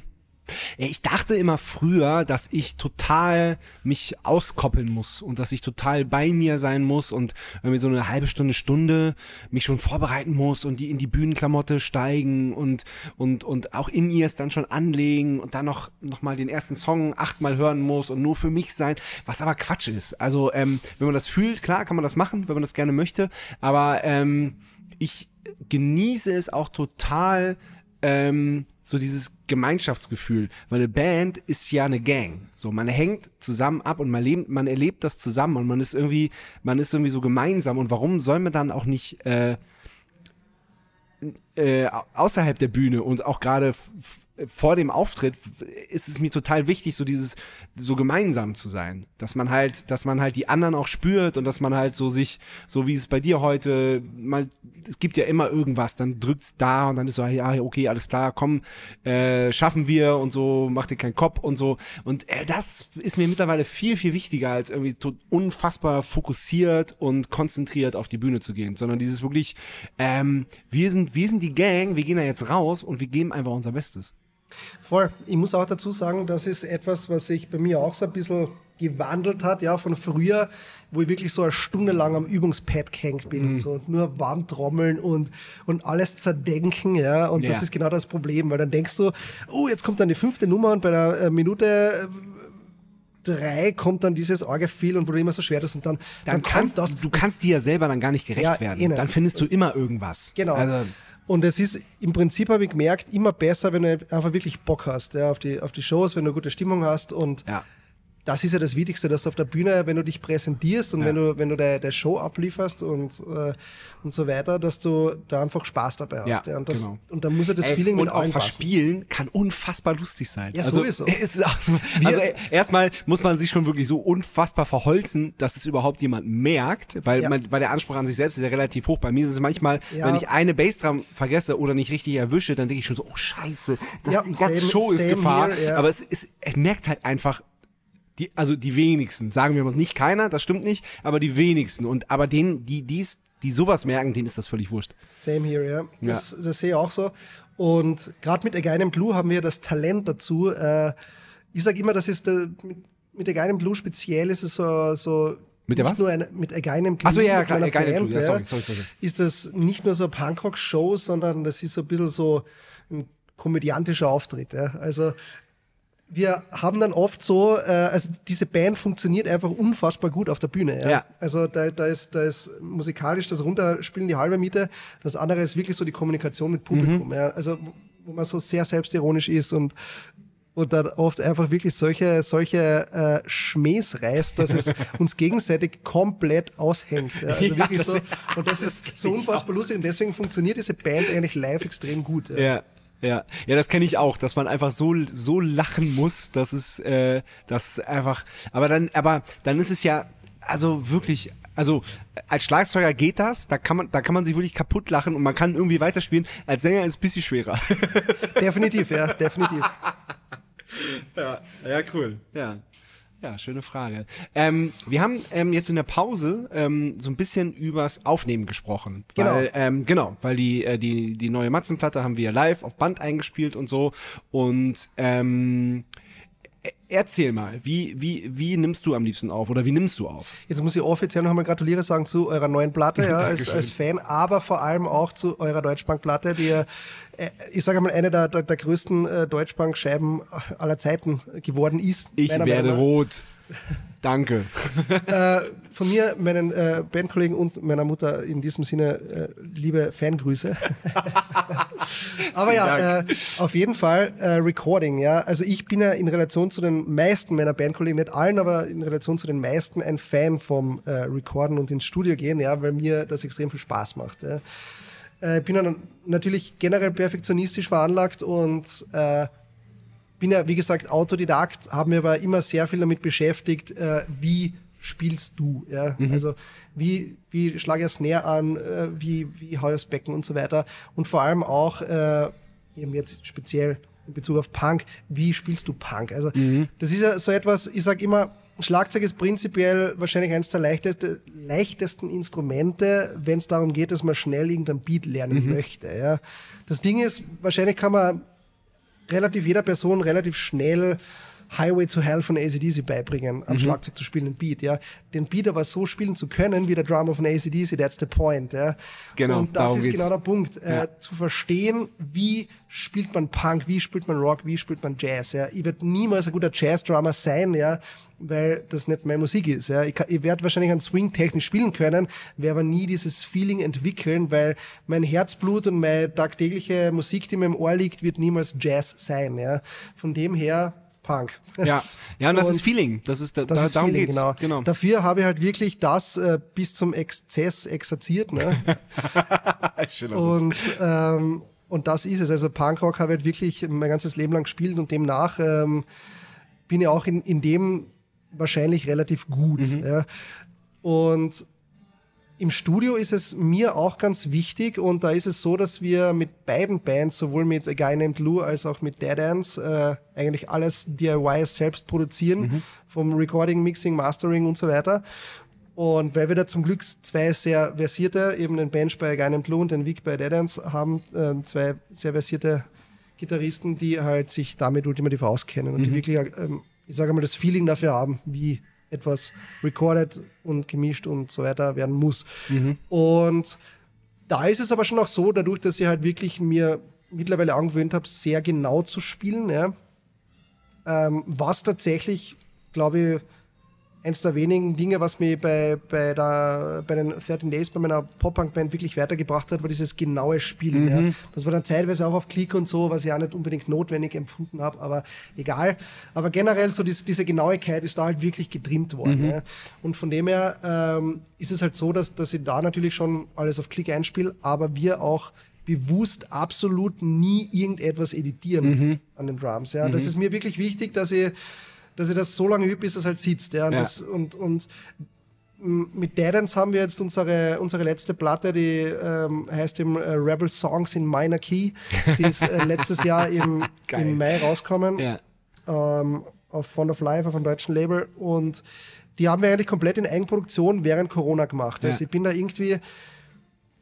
ich dachte immer früher, dass ich total mich auskoppeln muss und dass ich total bei mir sein muss und irgendwie so eine halbe Stunde, Stunde mich schon vorbereiten muss und die in die Bühnenklamotte steigen und, und, und auch in ihr es dann schon anlegen und dann noch, noch mal den ersten Song achtmal hören muss und nur für mich sein, was aber Quatsch ist. Also, ähm, wenn man das fühlt, klar, kann man das machen, wenn man das gerne möchte, aber ähm, ich genieße es auch total, ähm, so dieses Gemeinschaftsgefühl, weil eine Band ist ja eine Gang. So, man hängt zusammen ab und man lebt, man erlebt das zusammen und man ist irgendwie, man ist irgendwie so gemeinsam. Und warum soll man dann auch nicht äh, äh, außerhalb der Bühne und auch gerade vor dem Auftritt ist es mir total wichtig, so dieses, so gemeinsam zu sein. Dass man halt, dass man halt die anderen auch spürt und dass man halt so sich, so wie es bei dir heute, mal, es gibt ja immer irgendwas, dann drückt's da und dann ist so, ja, okay, alles klar, komm, äh, schaffen wir und so, mach dir keinen Kopf und so. Und äh, das ist mir mittlerweile viel, viel wichtiger, als irgendwie unfassbar fokussiert und konzentriert auf die Bühne zu gehen, sondern dieses wirklich, ähm, wir sind, wir sind die Gang, wir gehen da jetzt raus und wir geben einfach unser Bestes. Voll. Ich muss auch dazu sagen, das ist etwas, was sich bei mir auch so ein bisschen gewandelt hat, ja, von früher, wo ich wirklich so eine Stunde lang am Übungspad gehängt bin und so und nur warm trommeln und, und alles zerdenken, ja, und das Ja. ist genau das Problem, weil dann denkst du, oh, jetzt kommt dann die fünfte Nummer und bei der äh, Minute äh, drei kommt dann dieses Orgefeel und wo du immer so schwer ist und dann, Dann kommt kannst das du kannst dir ja selber dann gar nicht gerecht Ja, werden. eh nicht. Dann findest du immer irgendwas. Genau. Also, und es ist im Prinzip, habe ich gemerkt, immer besser, wenn du einfach wirklich Bock hast ja, auf, die, auf die Shows, wenn du gute Stimmung hast. Und ja. Das ist ja das Wichtigste, dass du auf der Bühne, wenn du dich präsentierst und Ja. wenn du, wenn du deine, Show ablieferst und, äh, und so weiter, dass du da einfach Spaß dabei hast. Ja, und, das, genau. und dann muss ja das Ey, Feeling und mit auch allen passen. verspielen kann unfassbar lustig sein. Ja, also, sowieso. Es ist so, also ey, erstmal muss man sich schon wirklich so unfassbar verholzen, dass es überhaupt jemand merkt, weil, Ja. man, weil der Anspruch an sich selbst ist ja relativ hoch. Bei mir ist es manchmal, wenn ich eine Bassdrum vergesse oder nicht richtig erwische, dann denke ich schon so, oh scheiße, das, die ganze Show ist Gefahr. here, ja. Aber es, es merkt halt einfach, die, also die wenigsten, sagen wir mal, nicht keiner, das stimmt nicht, aber die wenigsten. Und aber denen, die dies, die sowas merken, denen ist das völlig wurscht. Same here, ja. Das, das sehe ich auch so. Und gerade mit Againem Blue haben wir das Talent dazu. Äh, ich sage immer, das ist der, mit, mit Againem Blue speziell ist es so. so Mit der was? Nur eine, mit Againem Blue. Ach so, ja, Againem Blue, ja, sorry, sorry, sorry. Ist das nicht nur so eine Punkrock-Show, sondern das ist so ein bisschen so ein komödiantischer Auftritt. Ja. Also wir haben dann oft so, äh, also diese Band funktioniert einfach unfassbar gut auf der Bühne. Ja? Ja. Also da, da, ist, da ist musikalisch das Runterspielen die halbe Miete. Das andere ist wirklich so die Kommunikation mit Publikum. Ja? Also wo- man so sehr selbstironisch ist und und dann oft einfach wirklich solche, solche äh, Schmähs reißt, dass es uns gegenseitig komplett aushängt. Ja, also Ja, wirklich so. Und das ist so unfassbar lustig und deswegen funktioniert diese Band eigentlich live extrem gut. Ja. Ja. Ja, ja, das kenne ich auch, dass man einfach so so lachen muss, dass es, äh, das einfach. Aber dann, aber dann ist es ja, also wirklich, also als Schlagzeuger geht das, da kann man, da kann man sich wirklich kaputt lachen und man kann irgendwie weiterspielen. Als Sänger ist es ein bisschen schwerer. Definitiv, ja, definitiv. Ja, ja, cool. Ja. Ja, schöne Frage. Ähm, wir haben ähm, jetzt in der Pause ähm, so ein bisschen übers Aufnehmen gesprochen. Genau. Weil, ähm, genau, weil die, äh, die, die neue Matzenplatte haben wir live auf Band eingespielt und so. Und ähm, erzähl mal, wie, wie, wie nimmst du am liebsten auf oder wie nimmst du auf? Jetzt muss ich offiziell noch einmal gratuliere sagen zu eurer neuen Platte ja, als, als Fan, aber vor allem auch zu eurer Deutschbank-Platte, die ja, äh, ich sage mal, eine der, der, der größten äh, Deutschbank-Scheiben aller Zeiten geworden ist. Ich werde rot. Danke. Äh, von mir, meinen äh, Bandkollegen und meiner Mutter in diesem Sinne äh, liebe Fangrüße. Aber ja, äh, auf jeden Fall äh, Recording, ja. Also ich bin ja in Relation zu den meisten meiner Bandkollegen, nicht allen, aber in Relation zu den meisten ein Fan vom äh, Recorden und ins Studio gehen, ja, weil mir das extrem viel Spaß macht. Ja. Äh, bin ja natürlich generell perfektionistisch veranlagt und äh, bin ja, wie gesagt, Autodidakt, habe mir aber immer sehr viel damit beschäftigt, äh, wie spielst du. Ja? Mhm. Also wie, wie schlage ich das Snare an, äh, wie, wie haue ich das Becken und so weiter. Und vor allem auch, äh, eben jetzt speziell in Bezug auf Punk, wie spielst du Punk? Also mhm. das ist ja so etwas, ich sage immer, Schlagzeug ist prinzipiell wahrscheinlich eines der leichteste, leichtesten Instrumente, wenn es darum geht, dass man schnell irgendein Beat lernen mhm. möchte. Ja. Das Ding ist, wahrscheinlich kann man relativ jeder Person relativ schnell Highway to Hell von ACDC beibringen, am mhm. Schlagzeug zu spielen, den Beat, ja. Den Beat aber so spielen zu können, wie der Drummer von ACDC, that's the point, ja. Genau, Und das ist geht's. genau der Punkt, äh, ja. äh, zu verstehen, wie spielt man Punk, wie spielt man Rock, wie spielt man Jazz, ja. Ich werde niemals ein guter Jazz-Drummer sein, ja, weil das nicht meine Musik ist, ja. Ich, ich werde wahrscheinlich einen Swing technisch spielen können, werde aber nie dieses Feeling entwickeln, weil mein Herzblut und meine tagtägliche Musik, die mir im Ohr liegt, wird niemals Jazz sein, ja. Von dem her Punk. Ja, ja und das und ist Feeling. Das ist, da, das da, ist darum Feeling, geht's. Genau. genau. Dafür habe ich halt wirklich das äh, bis zum Exzess exerziert. Ne? und, ähm, und das ist es. Also Punkrock habe ich halt wirklich mein ganzes Leben lang gespielt und demnach ähm, bin ich auch in, in dem wahrscheinlich relativ gut. Mhm. Ja. Und im Studio ist es mir auch ganz wichtig und da ist es so, dass wir mit beiden Bands, sowohl mit A Guy Named Lou als auch mit Dead Ends, äh, eigentlich alles DIY selbst produzieren, mhm. vom Recording, Mixing, Mastering und so weiter. Und weil wir da zum Glück zwei sehr versierte, eben den Bench bei A Guy Named Lou und den Vic bei Dead Ends haben, äh, zwei sehr versierte Gitarristen, die halt sich damit ultimativ auskennen und mhm. die wirklich, äh, ich sage mal, das Feeling dafür haben, wie etwas recorded und gemischt und so weiter werden muss. Mhm. Und da ist es aber schon auch so, dadurch, dass ich halt wirklich mir mittlerweile angewöhnt habe, sehr genau zu spielen, ja, ähm, was tatsächlich, glaube ich, eins der wenigen Dinge, was mich bei, bei, der, bei den 13 Days bei meiner Pop-Punk-Band wirklich weitergebracht hat, war dieses genaue Spielen. Mhm. Ja. Das war dann zeitweise auch auf Klick und so, was ich auch nicht unbedingt notwendig empfunden habe, aber egal. Aber generell so diese, diese Genauigkeit ist da halt wirklich getrimmt worden. Mhm. Ja. Und von dem her ähm, ist es halt so, dass, dass ich da natürlich schon alles auf Klick einspiele, aber wir auch bewusst absolut nie irgendetwas editieren mhm. an den Drums. Ja. Das mhm. ist mir wirklich wichtig, dass ich dass ich das so lange übe, bis es halt sitzt. Ja. Und, ja. Das, und, und mit Deadens haben wir jetzt unsere, unsere letzte Platte, die ähm, heißt im äh, Rebel Songs in Minor Key. Die ist äh, letztes Jahr im, im Mai rausgekommen. Ja. Ähm, auf Fond of Life, auf einem deutschen Label. Und die haben wir eigentlich komplett in Eigenproduktion während Corona gemacht. Also ich bin da irgendwie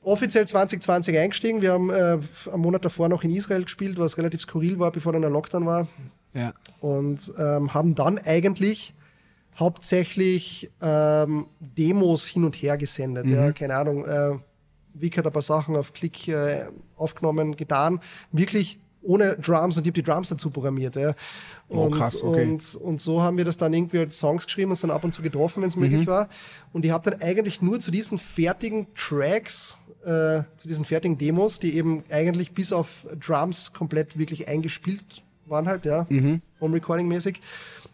offiziell 2020 eingestiegen. Wir haben äh, am Monat davor noch in Israel gespielt, was relativ skurril war, bevor dann der Lockdown war. Ja. Und ähm, haben dann eigentlich hauptsächlich ähm, Demos hin und her gesendet. Mhm. Ja, keine Ahnung. Äh, Vic hat ein paar Sachen auf Klick äh, aufgenommen, getan. Wirklich ohne Drums und ich habe die Drums dazu programmiert. Ja. Und, oh, krass, okay. und, und so haben wir das dann irgendwie als Songs geschrieben und dann ab und zu getroffen, wenn es mhm. möglich war. Und ich habe dann eigentlich nur zu diesen fertigen Tracks, äh, zu diesen fertigen Demos, die eben eigentlich bis auf Drums komplett wirklich eingespielt waren halt, ja, mhm. Home-Recording-mäßig.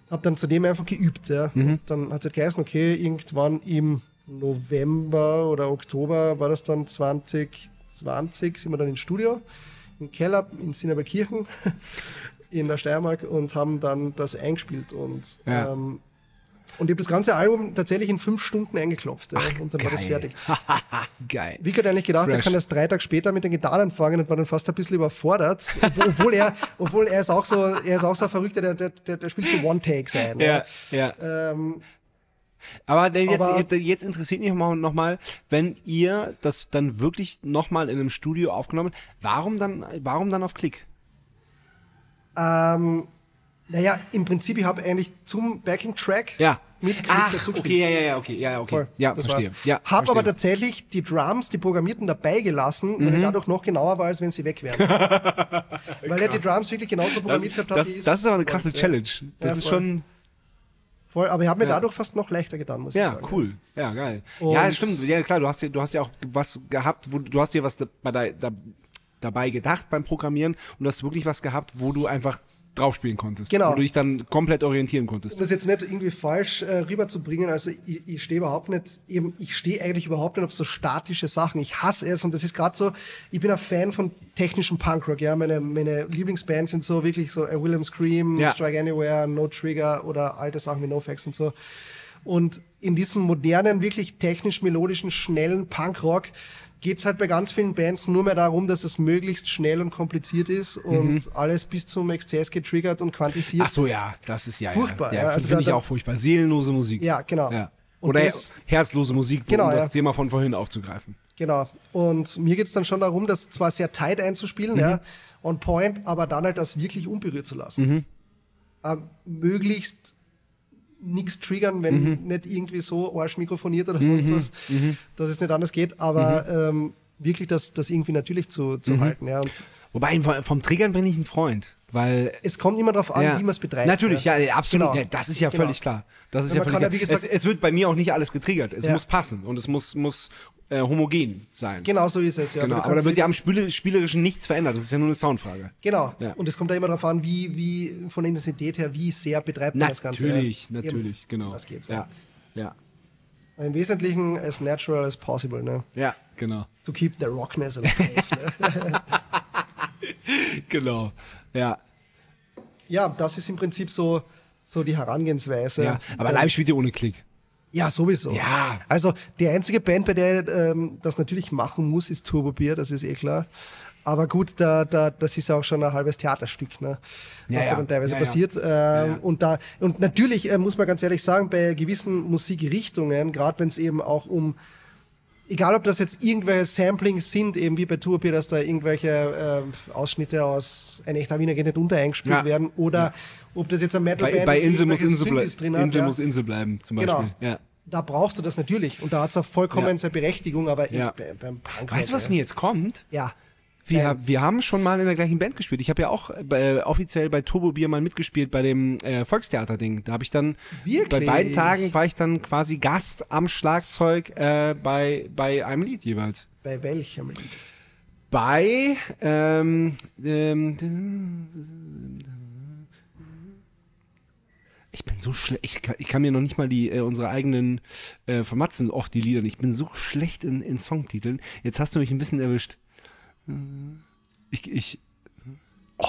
Hab dann zudem einfach geübt, ja. Mhm. Dann hat es halt geheißen, okay, irgendwann im November oder Oktober war das dann 2020, sind wir dann ins Studio, im Keller in Sinneberkirchen in der Steiermark und haben dann das eingespielt und ja. ähm, und ich habe das ganze Album tatsächlich in fünf Stunden eingeklopft. Ach, und dann geil. war das fertig. geil. Vic hat eigentlich gedacht, Fresh. er kann das drei Tage später mit den Gitarren anfangen und war dann fast ein bisschen überfordert. obwohl, er, obwohl er ist auch so, er ist auch so ein Verrückter, der, der, der spielt so One-Take sein. Ja, ja. Ähm, aber, jetzt, aber jetzt, interessiert mich nochmal, noch mal, wenn ihr das dann wirklich nochmal in einem Studio aufgenommen, warum dann, warum dann auf Klick? Ähm, naja, im Prinzip, ich habe eigentlich zum Backing-Track ja. mit Ach, dazu gespielt. Okay, ja, ja, ja, okay, ja, okay. Voll, ja, das verstehe. Ja, habe aber tatsächlich die Drums, die programmierten, dabei gelassen, mhm. weil ich dadurch noch genauer war, als wenn sie weg wären. weil er die Drums wirklich genauso programmiert gehabt hat. Das, das ist aber eine krasse voll, Challenge. Das ja, ist schon... Voll, aber ich habe mir ja. dadurch fast noch leichter getan, muss ja, ich sagen. Ja, cool. Ja, geil. Und ja, stimmt. Ja, klar, du hast ja, du hast ja auch was gehabt, wo du hast dir was bei, der, dabei gedacht beim Programmieren und du hast wirklich was gehabt, wo du einfach draufspielen konntest. Genau. Wo du dich dann komplett orientieren konntest. Um das jetzt nicht irgendwie falsch äh, rüberzubringen, also ich, ich stehe überhaupt nicht, eben, ich stehe eigentlich überhaupt nicht auf so statische Sachen. Ich hasse es und das ist gerade so, ich bin ein Fan von technischem Punkrock, ja. Meine, meine Lieblingsbands sind so wirklich so A William Scream, Ja. Strike Anywhere, No Trigger oder alte Sachen wie NoFX und so. Und in diesem modernen, wirklich technisch melodischen, schnellen Punkrock geht es halt bei ganz vielen Bands nur mehr darum, dass es möglichst schnell und kompliziert ist und alles bis zum Exzess getriggert und quantisiert. Mhm. Ach so, ja, das ist ja. Furchtbar, Ja, ja, ja, also finde ich auch furchtbar. Seelenlose Musik. Ja, genau. Ja. Oder das- herzlose Musik, Genau, um das. Thema von vorhin aufzugreifen. Genau. Und mir geht es dann schon darum, das zwar sehr tight einzuspielen, ja, on point, aber dann halt das wirklich unberührt zu lassen. Ähm, möglichst nichts triggern, wenn nicht irgendwie so arsch mikrofoniert oder sonst was, dass es nicht anders geht, aber ähm, wirklich das, das irgendwie natürlich zu, zu halten. Ja. Wobei, vom Triggern bin ich ein Freund, weil es kommt immer darauf an, Ja. wie man es betreibt. Natürlich, ja, absolut. Genau. Ja, das ist ja Genau. völlig klar. Das ist Ja, ja völlig kann ja, klar. wie gesagt- es, es wird bei mir auch nicht alles getriggert. Es Ja. muss passen und es muss, muss äh, homogen sein. Genau so ist es. Ja. Genau, aber da wird ja am Spiele, Spielerischen nichts verändert. Das ist ja nur eine Soundfrage. Genau. Ja. Und es kommt da immer darauf an, wie, wie von der Intensität her, wie sehr betreibt man das Ganze. Natürlich, ja. natürlich, Eben. genau. Das geht's. Ja, ja, Im Wesentlichen as natural as possible, ne? ja, genau. To keep the rockness alive. ne? Genau, ja. Ja, das ist im Prinzip so, so die Herangehensweise. ja. Aber Ähm, live spielt ihr ohne Klick. Ja, sowieso. Ja. Also die einzige Band, bei der ähm, das natürlich machen muss, ist Turbo Beer, das ist eh klar. Aber gut, da, da, das ist ja auch schon ein halbes Theaterstück, ne? Was ja. da dann teilweise Ja, ja. passiert. Ähm, ja. Und, da, und natürlich äh, muss man ganz ehrlich sagen, bei gewissen Musikrichtungen, gerade wenn es eben auch um egal ob das jetzt irgendwelche Samplings sind, eben wie bei Turbo dass da irgendwelche äh, Ausschnitte aus Ein echter Wiener geht nicht unter eingespielt Ja. werden oder ob das jetzt ein Bei, Metal-Band bei ist, Insel muss Insel, drin hat, Insel ja. muss Insel bleiben, zum Genau. Beispiel. Ja. Da brauchst du das natürlich und da hat es auch vollkommen Ja. seine Berechtigung, aber Ja. bei, beim Punk Weißt du, was ja. mir jetzt kommt? Ja. Wir, Ähm. wir haben schon mal in der gleichen Band gespielt. Ich habe ja auch äh, offiziell bei Turbo Bier mal mitgespielt bei dem äh, Volkstheater-Ding. Da habe ich dann Wirklich? bei beiden Tagen war ich dann quasi Gast am Schlagzeug äh, bei, bei einem Lied jeweils. Bei welchem Lied? Bei ähm, ähm, ich bin so schlecht. Ich kann, ich kann mir noch nicht mal die äh, unsere eigenen äh, vermatzen oft die Lieder. Ich bin so schlecht in, in Songtiteln. Jetzt hast du mich ein bisschen erwischt. Ich, ich. Oh,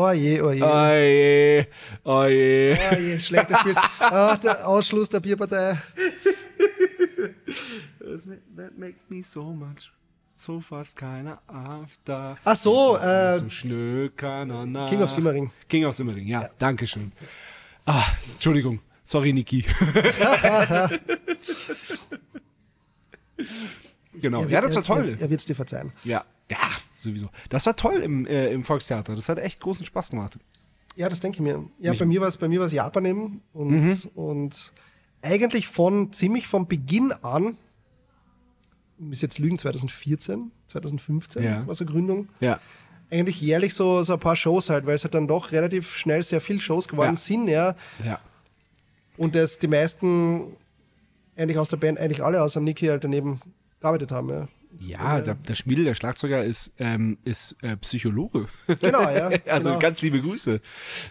Oh je, oh je. oh je, oh je. Oh je, schlechtes Spiel. Ah, der Ausschluss der Bierpartei. That makes me so much. So fast keiner after. Ach so, äh, So schnökerner nach. King of Simmering. King of Simmering, ja, danke schön. Ah, Entschuldigung. Sorry, Niki. genau. Ja, das war toll. Er, er wird es dir verzeihen. Ja, ja, sowieso. Das war toll im, äh, im Volkstheater. Das hat echt großen Spaß gemacht. Ja, das denke ich mir. Ja, Mich- bei mir war es bei mir war es Japan eben und, Mhm. und eigentlich von ziemlich von Beginn an, bis jetzt lügen 2014, 2015 Ja. war so Gründung. Ja. Eigentlich jährlich so, so ein paar Shows halt, weil es halt dann doch relativ schnell sehr viele Shows geworden Ja. sind, ja. Ja. Und das die meisten eigentlich aus der Band, eigentlich alle außer Niki halt daneben gearbeitet haben, ja. Ja, der, der Schmiedel, der Schlagzeuger, ist, ähm, ist äh, Psychologe. Genau, ja. also genau. ganz liebe Grüße.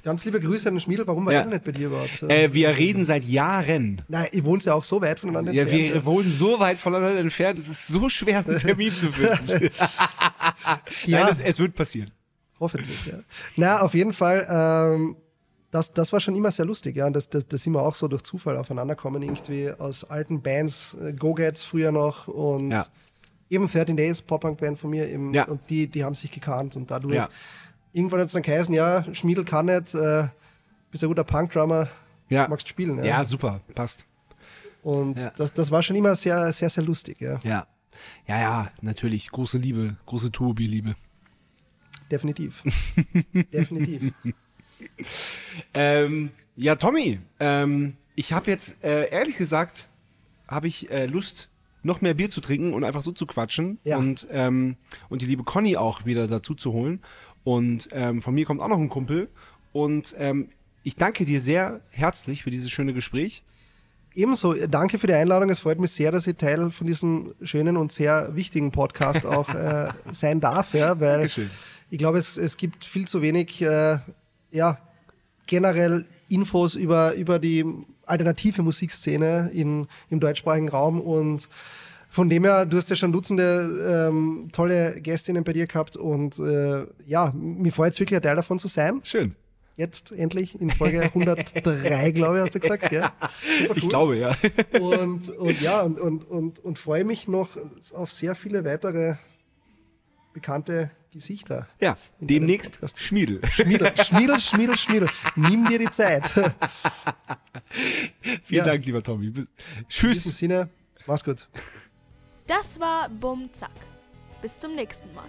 Ganz liebe Grüße an den Schmiedel, warum war Ja. er nicht bei dir überhaupt? Äh, wir reden seit Jahren. Nein, ihr wohnt ja auch so weit voneinander Ja, entfernt. wir wohnen so weit voneinander entfernt, es ist so schwer, einen Termin zu finden. Ja. Nein, es, es wird passieren. Hoffentlich, ja. Na, auf jeden Fall, ähm, das, das war schon immer sehr lustig, ja. Und das, das, das sind wir auch so durch Zufall aufeinander kommen, irgendwie aus alten Bands, äh, Go-Gets früher noch und Ja. eben 13 Days, Pop-Punk-Band von mir, eben, Ja. und die, die haben sich gekannt und dadurch. Ja. Irgendwann hat es dann geheißen, ja, Schmiedel kann nicht, äh, bist ein guter Punk-Drummer, Ja. magst spielen. Ja. Ja, super, passt. Und das, das war schon immer sehr, sehr, sehr lustig, ja. Ja. Ja, ja, natürlich. Große Liebe, große Turbo-Liebe. Definitiv. Definitiv. Ähm, ja, Tommy, ähm, ich habe jetzt, äh, ehrlich gesagt, habe ich äh, Lust, noch mehr Bier zu trinken und einfach so zu quatschen Ja. und, ähm, und die liebe Conny auch wieder dazu zu holen. Und ähm, von mir kommt auch noch ein Kumpel. Und ähm, ich danke dir sehr herzlich für dieses schöne Gespräch. Ebenso, danke für die Einladung. Es freut mich sehr, dass ich Teil von diesem schönen und sehr wichtigen Podcast auch äh, sein darf, ja, weil Dankeschön. ich glaube, es, es gibt viel zu wenig äh, ja, generell Infos über, über die alternative Musikszene in, im deutschsprachigen Raum und von dem her, du hast ja schon Dutzende ähm, tolle Gästinnen bei dir gehabt und äh, ja, mir freut es wirklich, ein Teil davon zu sein. Schön. Jetzt endlich in Folge 103, glaube ich, hast du gesagt. Ja? Super Ich cool. glaube, ja. Und, und ja, und, und, und, und freue mich noch auf sehr viele weitere bekannte Gesichter. Ja, In demnächst. Schmiedel. Schmiedel, Schmiedel, Schmiedel, Schmiedel. Nimm dir die Zeit. Vielen Ja. Dank, lieber Tommy. Bis- In diesem Tschüss. Sinne, mach's gut. Das war Bum Zack. Bis zum nächsten Mal.